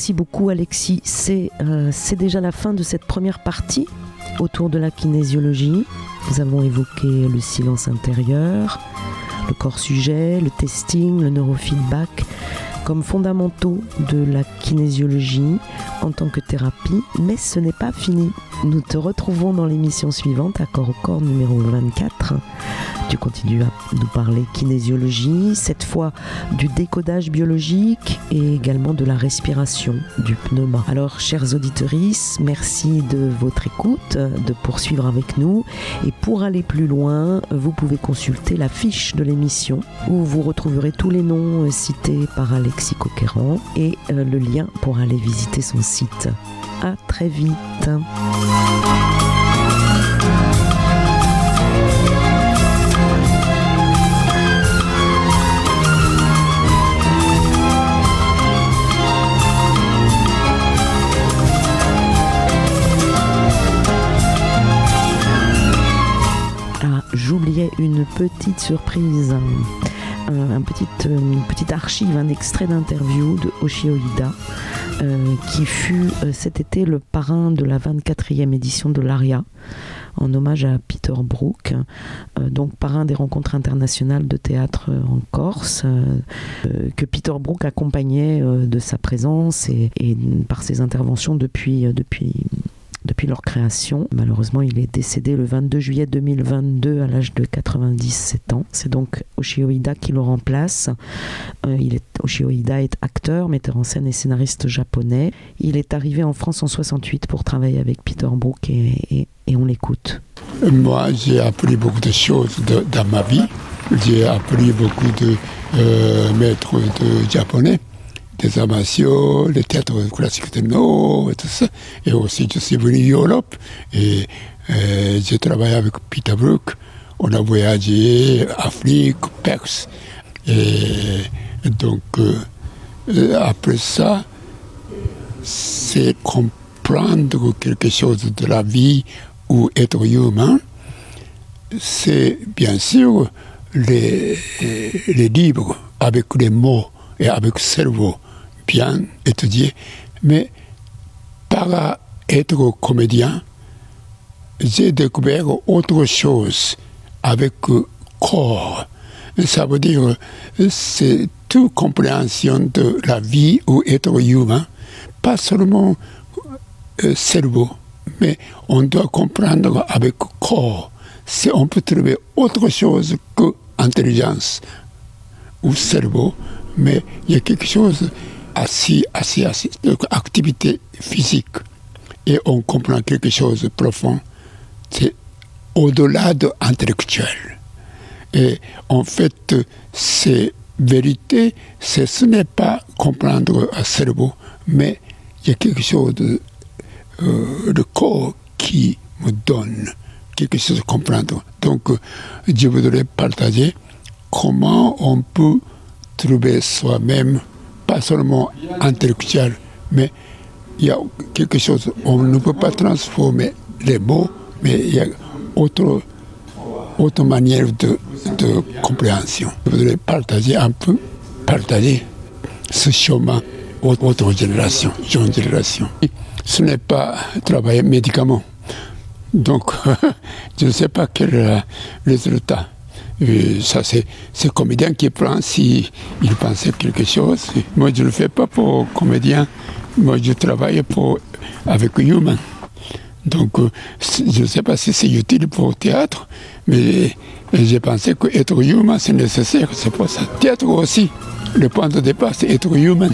Merci beaucoup Alexis. C'est euh, c'est déjà la fin de cette première partie autour de la kinésiologie. Nous avons évoqué le silence intérieur, le corps sujet, le testing, le neurofeedback comme fondamentaux de la kinésiologie en tant que thérapie, mais ce n'est pas fini. Nous te retrouvons dans l'émission suivante, corps au corps numéro 24. Tu continues à nous parler kinésiologie, cette fois du décodage biologique et également de la respiration, du pneuma. Alors, chers auditeurs, merci de votre écoute, de poursuivre avec nous. Et pour aller plus loin, vous pouvez consulter la fiche de l'émission où vous retrouverez tous les noms cités par Alexis Coquerand et euh, le lien pour aller visiter son site. À très vite. J'oubliais une petite surprise. Un, un petit, euh, petite archive, un extrait d'interview de Oshio Ida, euh, qui fut euh, cet été le parrain de la 24e édition de l'ARIA, en hommage à Peter Brook, euh, donc parrain des rencontres internationales de théâtre euh, en Corse, euh, euh, que Peter Brook accompagnait euh, de sa présence et, et par ses interventions depuis, euh, depuis depuis leur création. Malheureusement, il est décédé le 22 juillet 2022 à l'âge de 97 ans. C'est donc Oshio Ida qui le remplace. Euh, il est, Oshio est acteur, metteur en scène et scénariste japonais. Il est arrivé en France en 68 pour travailler avec Peter Brook et, et- on l'écoute. Moi, j'ai appris beaucoup de choses dans ma vie. J'ai appris beaucoup de euh, maîtres japonais, des amateurs, le théâtre classique de Nord et tout ça. Et aussi, je suis venu en Europe et euh, j'ai travaillé avec Peter Brook. On a voyagé Afrique, Perse. Et donc, euh, euh, après ça, c'est comprendre quelque chose de la vie ou être humain, c'est bien sûr les, les livres avec les mots et avec le cerveau bien étudiés, mais par être comédien, j'ai découvert autre chose avec corps. Ça veut dire c'est toute compréhension de la vie ou être humain, pas seulement euh, cerveau, mais on doit comprendre avec corps. Si on peut trouver autre chose que intelligence ou cerveau, mais il y a quelque chose assis, assis, assis, donc activité physique, et on comprend quelque chose de profond. C'est au-delà de intellectuel. Et en fait, ces vérités, ce n'est pas comprendre un cerveau, mais il y a quelque chose de euh, le corps qui me donne quelque chose à comprendre. Donc, je voudrais partager comment on peut trouver soi-même, pas seulement intellectuel, mais il y a quelque chose, on ne peut pas transformer les mots, mais il y a autre, autre manière de, de compréhension. Je voudrais partager un peu, partager ce chemin aux autres générations, jeune génération. Ce n'est pas travailler médicament. Donc, je ne sais pas quel résultat. Ça, c'est le comédien qui prend si il pensait quelque chose. Moi, je ne le fais pas pour comédien. Moi, je travaille pour, avec humain. Donc, euh, je ne sais pas si c'est utile pour le théâtre, mais j'ai pensé qu'être humain, c'est nécessaire. C'est pour ça. Théâtre aussi. Le point de départ, c'est être humain.